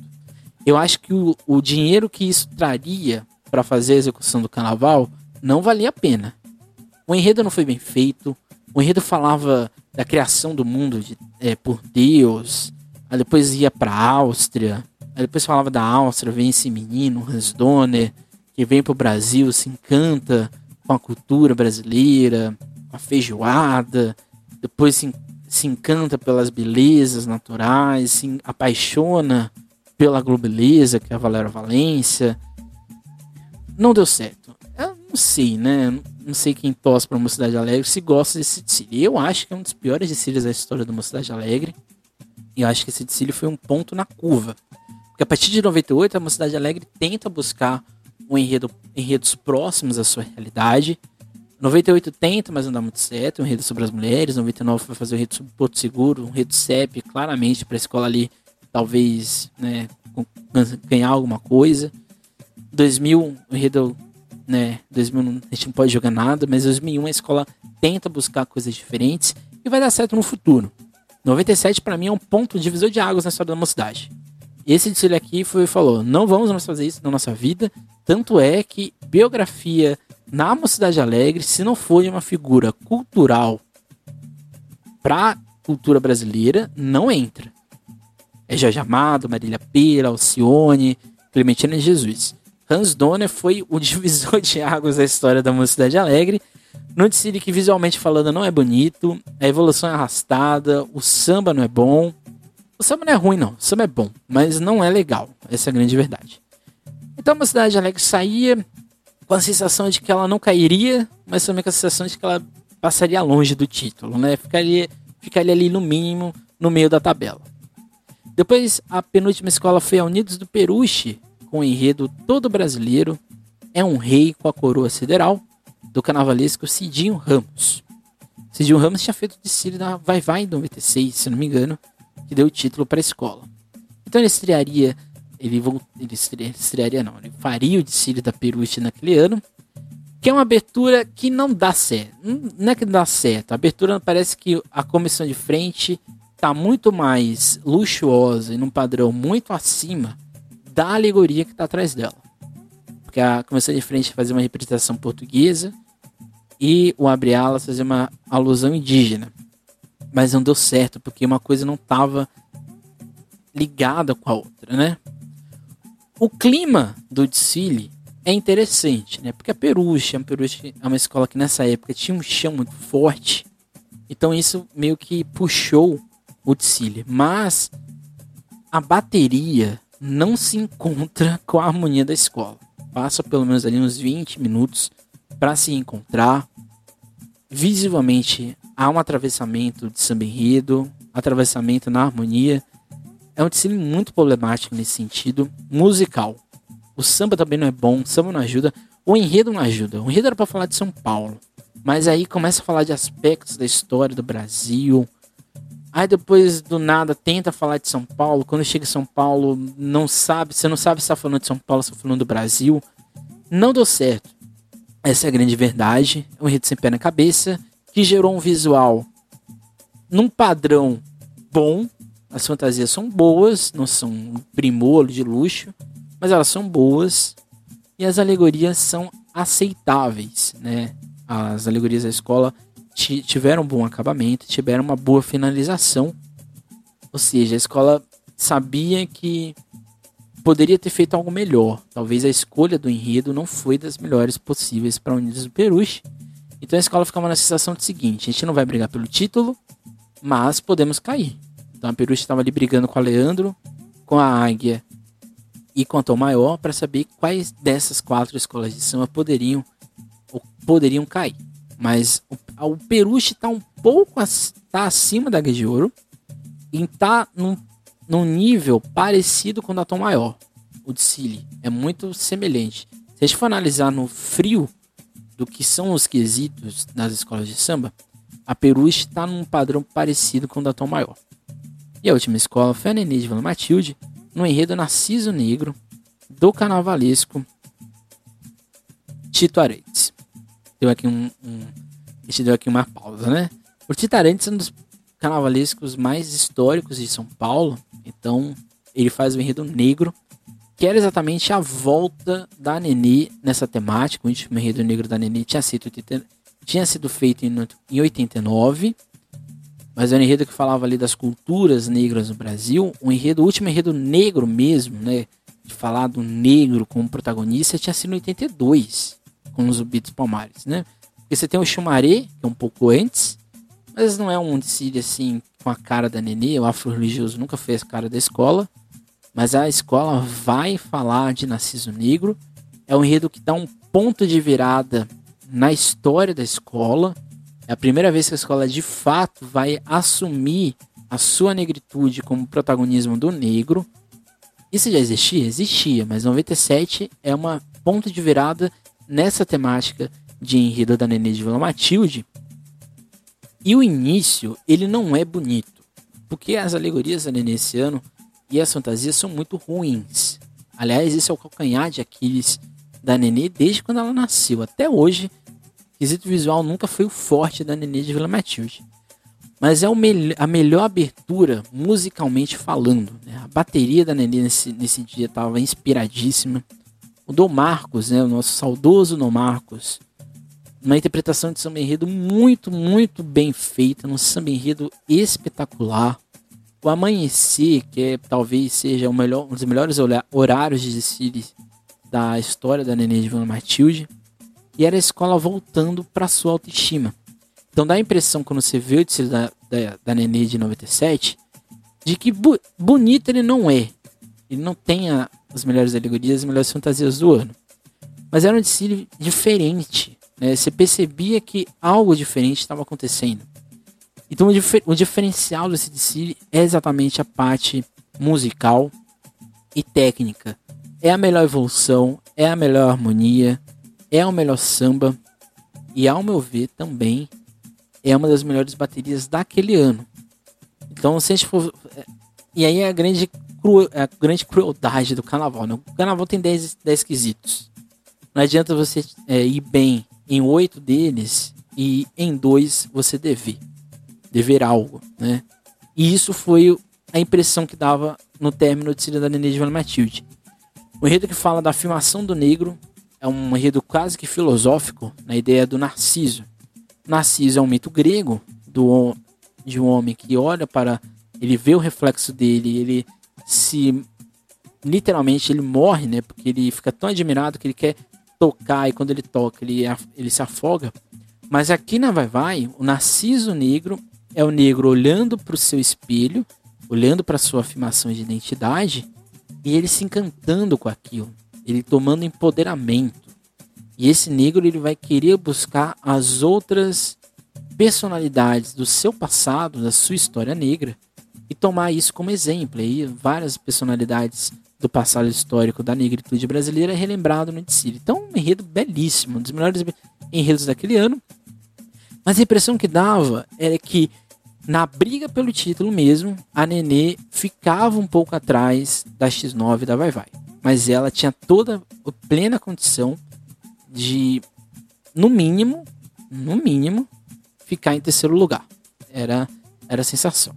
Eu acho que o, o dinheiro que isso traria para fazer a execução do carnaval não valia a pena. O enredo não foi bem feito. O enredo falava da criação do mundo de, é, por Deus. Aí depois ia para Áustria. Aí depois falava da Áustria, vem esse menino, Hans Donner, que vem para o Brasil, se encanta com a cultura brasileira, com a feijoada. Depois se se encanta pelas belezas naturais, se apaixona pela globeleza, que é a Valéria Valência. Não deu certo. Eu não sei, né? Não sei quem torce para Mocidade Alegre se gosta desse desfile. Eu acho que é um dos piores desfiles da história da Mocidade Alegre. E eu acho que esse desfile foi um ponto na curva. Porque a partir de 98, a Mocidade Alegre tenta buscar um enredo, enredos próximos à sua realidade 98 tenta, mas não dá muito certo. Um enredo sobre as mulheres. 99 vai fazer um enredo sobre Porto Seguro. Um enredo CEP, claramente, para a escola ali, talvez, né, ganhar alguma coisa. 2000, um enredo, né, 2000 a gente não pode jogar nada, mas 2001 a escola tenta buscar coisas diferentes e vai dar certo no futuro. 97 para mim é um ponto divisor de águas na história da mocidade. Esse desfile aqui foi falou, não vamos mais fazer isso na nossa vida, tanto é que biografia na Mocidade Alegre, se não for uma figura cultural para cultura brasileira, não entra. É Jorge Amado, Marília Pera, Alcione, Clementina Jesus. Hans Donner foi o divisor de águas da história da Mocidade Alegre. No desfile que visualmente falando não é bonito, a evolução é arrastada, o samba não é bom. O samba não é ruim não, o samba é bom, mas não é legal. Essa é a grande verdade. Então a Mocidade Alegre saía com a sensação de que ela não cairia, mas também com a sensação de que ela passaria longe do título, né? Ficaria, ficaria ali no mínimo no meio da tabela. Depois, a penúltima escola foi a Unidos do Peruche, com o enredo todo brasileiro, é um rei com a coroa sideral, do carnavalesco Cidinho Ramos. Cidinho Ramos tinha feito o desfile da Vai Vai em 96, se não me engano, que deu o título para a escola. Então ele estrearia ele, ele estrearia, não, ele faria o desfile da Peruche naquele ano, que é uma abertura que não dá certo. Não é que não dá certo, a abertura parece que a comissão de frente está muito mais luxuosa e num padrão muito acima da alegoria que está atrás dela. Porque a comissão de frente fazia uma representação portuguesa e o abre alas fazia uma alusão indígena. Mas não deu certo, porque uma coisa não estava ligada com a outra, né? O clima do desfile é interessante, né? Porque a Peruche, a Peruche é uma escola que nessa época tinha um chão muito forte. Então isso meio que puxou o Tsili. Mas a bateria não se encontra com a harmonia da escola. Passa pelo menos ali uns 20 minutos para se encontrar. Visivelmente há um atravessamento de samba enredo, atravessamento na harmonia. É um Tsili muito problemático nesse sentido musical. O samba também não é bom, o samba não ajuda, o enredo não ajuda. O enredo era para falar de São Paulo, mas aí começa a falar de aspectos da história do Brasil. Aí depois do nada tenta falar de São Paulo. Quando chega em São Paulo, não sabe, você não sabe se está falando de São Paulo, se está falando do Brasil. Não deu certo. Essa é a grande verdade. É um enredo sem pé na cabeça que gerou um visual num padrão bom. As fantasias são boas, não são um primor de luxo, mas elas são boas e as alegorias são aceitáveis, né? As alegorias da escola tiveram um bom acabamento, tiveram uma boa finalização. Ou seja, a escola sabia que poderia ter feito algo melhor. Talvez a escolha do enredo não foi das melhores possíveis para Unidos do Peruche. Então a escola ficava na sensação de seguinte: a gente não vai brigar pelo título, mas podemos cair. Então a Peruche estava ali brigando com a Leandro, com a Águia e com a Tom Maior para saber quais dessas quatro escolas de samba poderiam poderiam cair. Mas o, o Peruche está um pouco tá acima da Águia de Ouro e está num, num nível parecido com o da Tom Maior. O de Cili é muito semelhante. Se a gente for analisar no frio do que são os quesitos nas escolas de samba, a Peruche está num padrão parecido com o da Tom Maior. E a última escola foi a Nenê de Matilde, no enredo Narciso Negro do carnavalesco Tito Arantes. Deu aqui um, um, deu aqui uma pausa, né? O Tito Arantes é um dos carnavalescos mais históricos de São Paulo, então ele faz o enredo negro, que era exatamente a volta da Nenê nessa temática. O último enredo negro da Nenê tinha sido, tinha sido feito em 89 mas era um enredo que falava ali das culturas negras no Brasil. Um enredo, o último enredo negro mesmo, né? De falar do negro como protagonista, tinha sido em 82, com os Beats Palmares, né? Porque você tem o Chumaré, que é um pouco antes, mas não é um decide assim com a cara da Nenê. O afro-religioso nunca fez cara da escola. Mas a escola vai falar de Narciso Negro. É um enredo que dá um ponto de virada na história da escola é a primeira vez que a escola de fato vai assumir a sua negritude como protagonismo do negro. Isso já existia? Existia, mas 97 é uma ponto de virada nessa temática de enredo da Nenê de Vila Matilde. E o início, ele não é bonito, porque as alegorias da Nenê esse ano e as fantasias são muito ruins. Aliás, esse é o calcanhar de Aquiles da Nenê desde quando ela nasceu. Até hoje, quesito visual nunca foi o forte da Nenê de Vila Matilde. Mas é me a melhor abertura musicalmente falando. Né? A bateria da Nenê nesse, nesse dia estava inspiradíssima. O Dom Marcos, né? o nosso saudoso Dom Marcos, uma interpretação de samba enredo muito, muito bem feita, um samba enredo espetacular. O Amanhecer, que é, talvez seja melhor, um dos melhores horários de desfile da história da Nenê de Vila Matilde e era a escola voltando para sua autoestima. Então dá a impressão, quando você vê o desfile da, da, da Nenê de 97, de que bu bonito ele não é. Ele não tem a, as melhores alegorias, as melhores fantasias do ano. Mas era um desfile diferente. Né? Você percebia que algo diferente estava acontecendo. Então o, difer o diferencial desse desfile é exatamente a parte musical e técnica. É a melhor evolução, é a melhor harmonia, é o melhor samba e, ao meu ver, também é uma das melhores baterias daquele ano. Então, se a gente for. É, e aí é a grande, cru... É a grande crueldade do carnaval. Né? O carnaval tem 10, 10 quesitos. Não adianta você é, ir bem em oito deles e em dois você dever. Dever algo, né? E isso foi a impressão que dava no término de Nenê de Matilde. O enredo que fala da afirmação do negro é um enredo quase que filosófico na ideia do Narciso. Narciso é um mito grego do, de um homem que olha para. Ele vê o reflexo dele, ele se. Literalmente ele morre, né? Porque ele fica tão admirado que ele quer tocar e quando ele toca ele, ele se afoga. Mas aqui na Vai Vai, o Narciso Negro é o negro olhando para o seu espelho, olhando para sua afirmação de identidade e ele se encantando com aquilo, ele tomando empoderamento. E esse negro ele vai querer buscar as outras personalidades do seu passado, da sua história negra e tomar isso como exemplo. Aí várias personalidades do passado histórico da negritude brasileira é relembrado no Dicílio. Então, um enredo belíssimo, um dos melhores enredos daquele ano. Mas a impressão que dava era que na briga pelo título mesmo, a Nenê ficava um pouco atrás da X9 da Vai Vai. Mas ela tinha toda plena condição de, no mínimo, no mínimo, ficar em terceiro lugar. Era, era a sensação.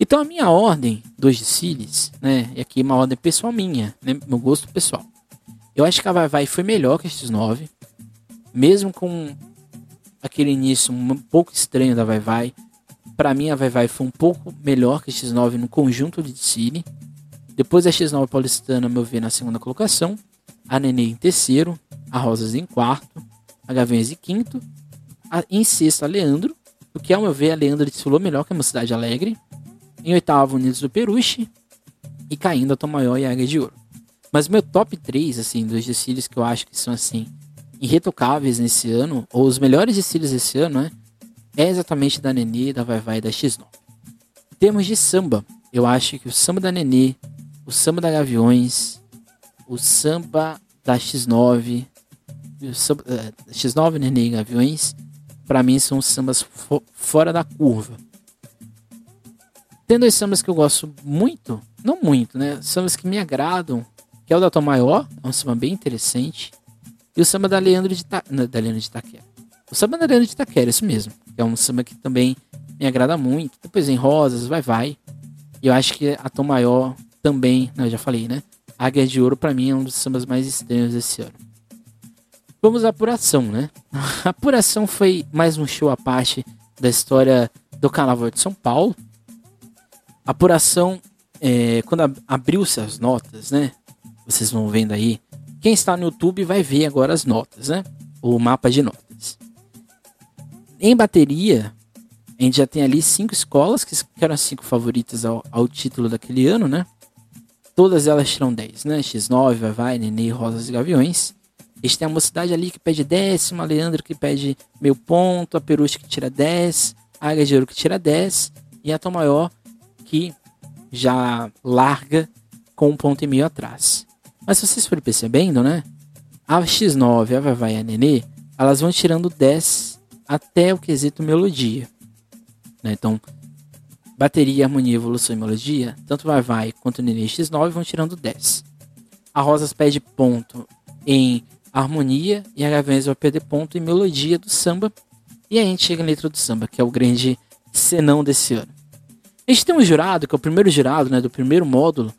Então a minha ordem dos Diciles, né? E aqui uma ordem pessoal minha, né, meu gosto pessoal. Eu acho que a Vai Vai foi melhor que a X9. Mesmo com aquele início um pouco estranho da Vai Vai. Para mim a Vai Vai foi um pouco melhor que a X9 no conjunto de Dicile. Depois a X9 paulistana, meu ver, na segunda colocação. A Nenê em terceiro. A Rosas em quarto. A Gaviões em quinto. A, em sexto a Leandro. O que, ao meu ver, a Leandro desfilou melhor que a Mocidade Alegre. Em oitavo, Unidos do Peruche. E caindo a Tom e a Águia de Ouro. Mas meu top 3, assim, dos desfiles que eu acho que são, assim, irretocáveis nesse ano, ou os melhores desfiles desse ano, né? É exatamente da Nenê, da Vai Vai e da X9. Em termos de samba, eu acho que o samba da Nenê, o samba da Gaviões, o samba da X9, o samba, uh, X9, Nenê e Gaviões, para mim são sambas fo fora da curva. Tem dois sambas que eu gosto muito, não muito, né? Sambas que me agradam, que é o da Tom Maior, é um samba bem interessante. E o samba da Leandro de, Ta... Da Leandro de. O samba da Leandro de Itaquera, isso mesmo. É um samba que também me agrada muito. Depois em Rosas, vai, vai. E eu acho que a Tom Maior também, não, eu já falei, né? Águia de Ouro para mim é um dos sambas mais estranhos desse ano. Vamos à apuração, né? A apuração foi mais um show à parte da história do Carnaval de São Paulo apuração, é, quando abriu-se as notas, né? Vocês vão vendo aí. Quem está no YouTube vai ver agora as notas, né? O mapa de notas. Em bateria, a gente já tem ali cinco escolas, que eram as cinco favoritas ao, ao título daquele ano, né? Todas elas tiram 10, né? X9, Vai Vai, Nenê, Rosas e Gaviões. A gente tem a Mocidade ali que pede décimo, a Leandro que pede meio ponto, a Peruche que tira 10, a Águia de Ouro que tira 10 e a Tom Maior que já larga com um ponto e meio atrás. Mas se vocês forem percebendo, né? A X9, a Vai e a Nenê, elas vão tirando 10 até o quesito melodia. Né? Então, bateria, harmonia, evolução e melodia, tanto Vai Vai quanto Nenê X9 vão tirando 10. A Rosas pede ponto em harmonia e a Gaviões vai perder ponto em melodia do samba. E a gente chega na letra do samba, que é o grande senão desse ano. A gente tem um jurado, que é o primeiro jurado, né, do primeiro módulo,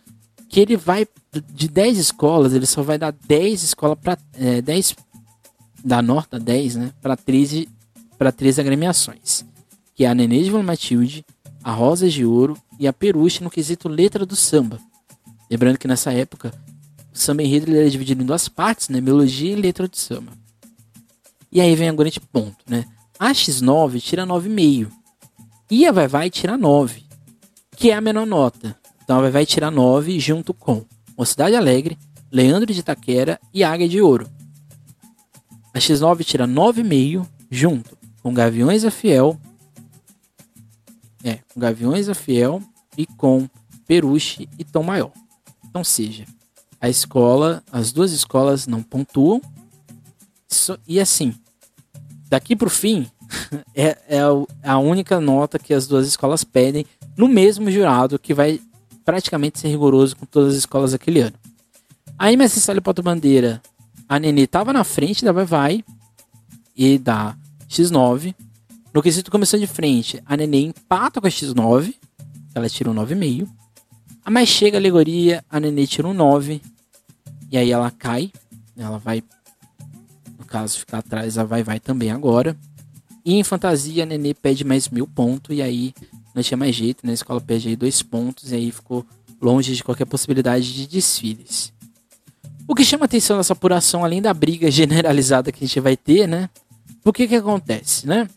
que ele vai de 10 escolas, ele só vai dar 10 escolas para é, 10 da nota 10, né, para 13 para 13 agremiações, que é a Nenê de Matilde, a Rosa de Ouro e a Peruche no quesito letra do samba. Lembrando que nessa época o samba enredo era dividido em duas partes, né, melodia e letra de samba. E aí vem agora de ponto, né? A X9 tira 9,5 e a Vai Vai tira 9 que é a menor nota. Então ela vai tirar 9 junto com Mocidade Alegre, Leandro de Itaquera e Águia de Ouro. A X9 tira 9,5 junto com Gaviões a Fiel. É, com Gaviões a Fiel e com Peruche e Tom Maior. Então seja, a escola, as duas escolas não pontuam. E assim, daqui para o fim, é, é a única nota que as duas escolas pedem no mesmo jurado que vai praticamente ser rigoroso com todas as escolas daquele ano. A MS Sally Porto Bandeira, a Nenê estava na frente da Vai Vai e da X9. No quesito começou de frente, a Nenê empata com a X9, ela tira um 9,5. A mais chega a alegoria, a Nenê tira um 9. E aí ela cai. Ela vai, no caso, ficar atrás, a Vai Vai também agora. E em fantasia, a Nenê pede mais mil pontos. E aí não tinha mais jeito, né? A escola perde aí dois pontos e aí ficou longe de qualquer possibilidade de desfiles. O que chama atenção nessa apuração, além da briga generalizada que a gente vai ter, né? Por que que acontece, né?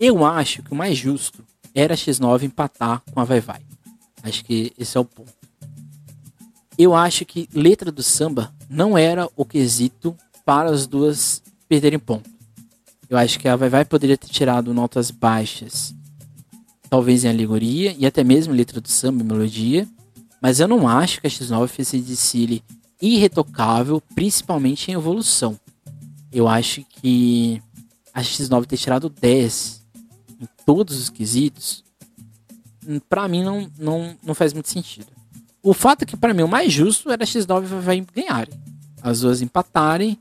Eu acho que o mais justo era a X9 empatar com a Vai Vai. Acho que esse é o ponto. Eu acho que letra do samba não era o quesito para as duas perderem ponto. Eu acho que a Vai Vai poderia ter tirado notas baixas, talvez em alegoria e até mesmo letra do samba e melodia, mas eu não acho que a X9 fez de Cile irretocável, principalmente em evolução. Eu acho que a X9 ter tirado 10 em todos os quesitos, para mim não, não, não faz muito sentido. O fato é que para mim o mais justo era a X9 vai ganharem. As duas empatarem,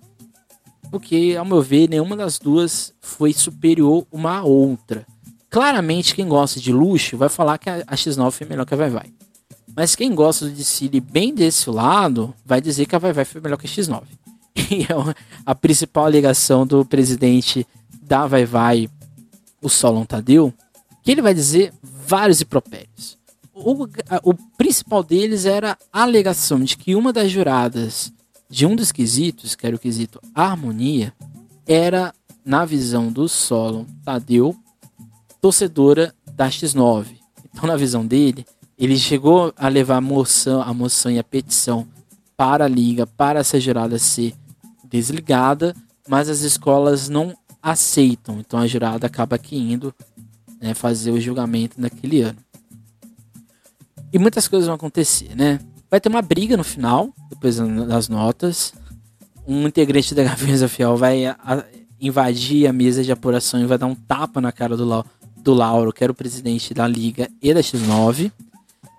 porque ao meu ver nenhuma das duas foi superior uma à outra. Claramente quem gosta de luxo vai falar que a X9 foi melhor que a Vai Vai. Mas quem gosta do desfile bem desse lado vai dizer que a Vai Vai foi melhor que a X9. E é a principal alegação do presidente da Vai Vai, o Solon Tadeu, que ele vai dizer vários impropérios. O, o principal deles era a alegação de que uma das juradas de um dos quesitos, que era o quesito harmonia, era, na visão do Solon Tadeu, torcedora da X9. Então, na visão dele, ele chegou a levar a moção, a moção e a petição para a liga, para essa jurada ser desligada, mas as escolas não aceitam. Então a jurada acaba aqui indo né, fazer o julgamento naquele ano. E muitas coisas vão acontecer, né? Vai ter uma briga no final, depois das notas. Um integrante da Gaviões Fiel vai invadir a mesa de apuração e vai dar um tapa na cara do, do Lauro, que era o presidente da Liga e da X9.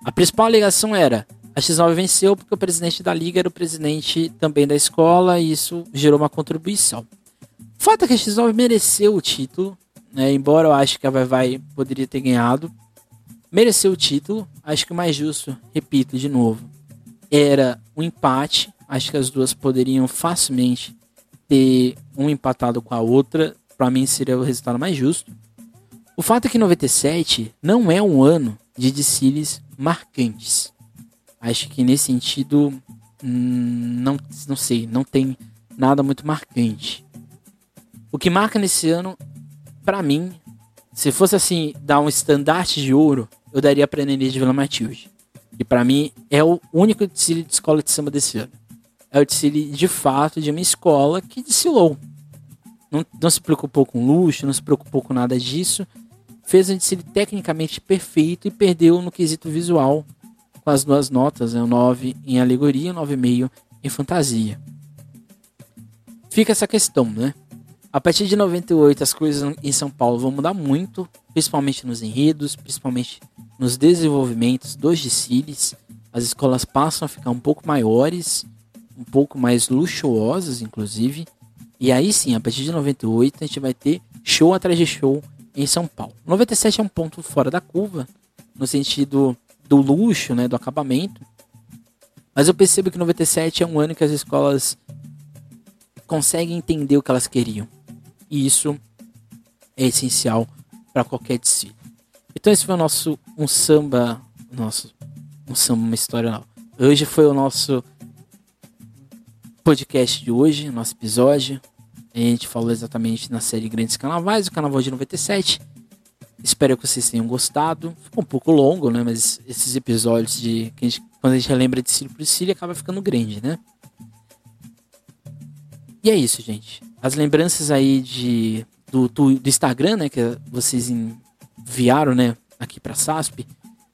A principal alegação era: a X9 venceu porque o presidente da liga era o presidente também da escola e isso gerou uma contribuição. O fato é que a X9 mereceu o título, né? embora eu acho que a Vai Vai poderia ter ganhado. Mereceu o título, acho que o mais justo, repito de novo, era um empate. Acho que as duas poderiam facilmente ter um empatado com a outra. Para mim seria o resultado mais justo. O fato é que 97 não é um ano de desfiles marcantes. Acho que nesse sentido, hum, não, não sei, não tem nada muito marcante. O que marca nesse ano, para mim, se fosse assim, dar um estandarte de ouro, eu daria pra Nenê de Vila Matilde. E para mim é o único desfile de escola de samba desse ano. É o desfile de fato de uma escola que desfilou. Não, não se preocupou com luxo, não se preocupou com nada disso fez um desfile tecnicamente perfeito e perdeu no quesito visual com as duas notas, né, o 9 em alegoria o 9,5 em fantasia. Fica essa questão, né? A partir de 98 as coisas em São Paulo vão mudar muito, principalmente nos enredos, principalmente nos desenvolvimentos dos desfiles. As escolas passam a ficar um pouco maiores, um pouco mais luxuosas, inclusive. E aí sim, a partir de 98 a gente vai ter show atrás de show em São Paulo. 97 é um ponto fora da curva, no sentido do luxo, né, do acabamento. Mas eu percebo que 97 é um ano que as escolas conseguem entender o que elas queriam. E isso é essencial para qualquer desfile. Então esse foi o nosso um samba, nosso um samba uma história não. Hoje foi o nosso podcast de hoje, nosso episódio. A gente falou exatamente na série Grandes Carnavais, o Carnaval de 97. Espero que vocês tenham gostado. Ficou um pouco longo, né? Mas esses episódios de. A gente, quando a gente lembra de Cílio por Cílio, acaba ficando grande, né? E é isso, gente. As lembranças aí de, do, do, do Instagram, né? Que vocês enviaram, né? Aqui pra SASP.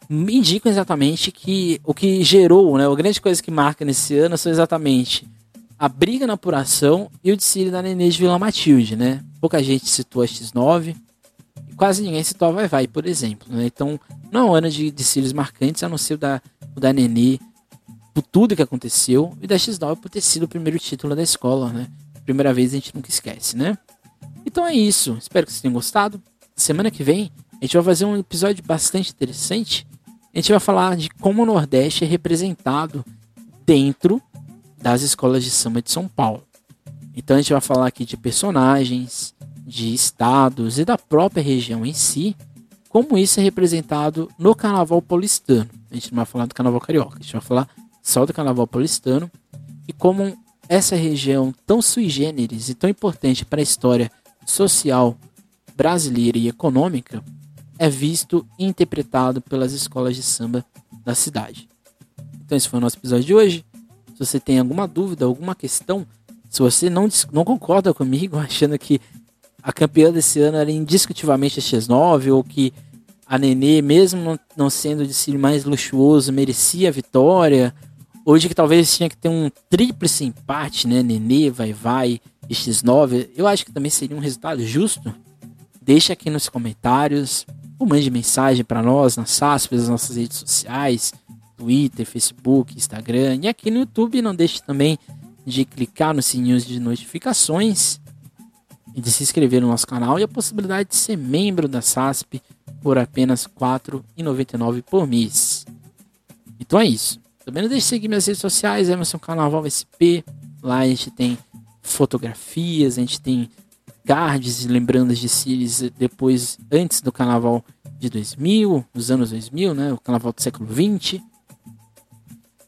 Me indicam exatamente que o que gerou, né? A grande coisa que marca nesse ano são exatamente a briga na apuração e o desfile da Nenê de Vila Matilde, né? Pouca gente citou a X9, quase ninguém citou Vai Vai, por exemplo, né? Então, não é um ano de desfiles marcantes, a não ser o da, o da Nenê por tudo que aconteceu e da X9 por ter sido o primeiro título da escola, né? Primeira vez a gente nunca esquece, né? Então é isso, espero que vocês tenham gostado. Semana que vem a gente vai fazer um episódio bastante interessante. A gente vai falar de como o Nordeste é representado dentro das escolas de samba de São Paulo. Então a gente vai falar aqui de personagens, de estados e da própria região em si, como isso é representado no carnaval paulistano. A gente não vai falar do carnaval carioca, a gente vai falar só do carnaval paulistano. e como essa região tão sui generis e tão importante para a história social brasileira e econômica é visto e interpretado pelas escolas de samba da cidade. Então esse foi o nosso episódio de hoje. Se você tem alguma dúvida, alguma questão, se você não, não concorda comigo, achando que a campeã desse ano era indiscutivelmente a X9, ou que a Nenê, mesmo não sendo de si mais luxuoso, merecia a vitória, hoje que talvez tinha que ter um tríplice empate, né? Nenê, Vai Vai e X9, eu acho que também seria um resultado justo. Deixa aqui nos comentários, ou mande mensagem para nós na SASP, nas nossas redes sociais, Twitter, Facebook, Instagram. E aqui no YouTube, não deixe também de clicar no sininho de notificações e de se inscrever no nosso canal e a possibilidade de ser membro da SASP por apenas R$ 4,99 por mês. Então é isso. Também não deixe de seguir minhas redes sociais, Emerson Carnaval SP. Lá a gente tem fotografias, a gente tem cards lembranças de Sirius depois, antes do carnaval de 2000, dos anos 2000, né? O carnaval do século 20.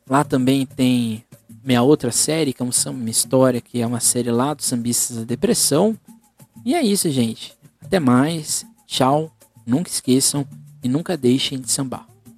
Lá também tem minha outra série, que é um uma história, que é uma série lá dos sambistas da depressão. E é isso, gente. Até mais. Tchau. Nunca esqueçam e nunca deixem de sambar.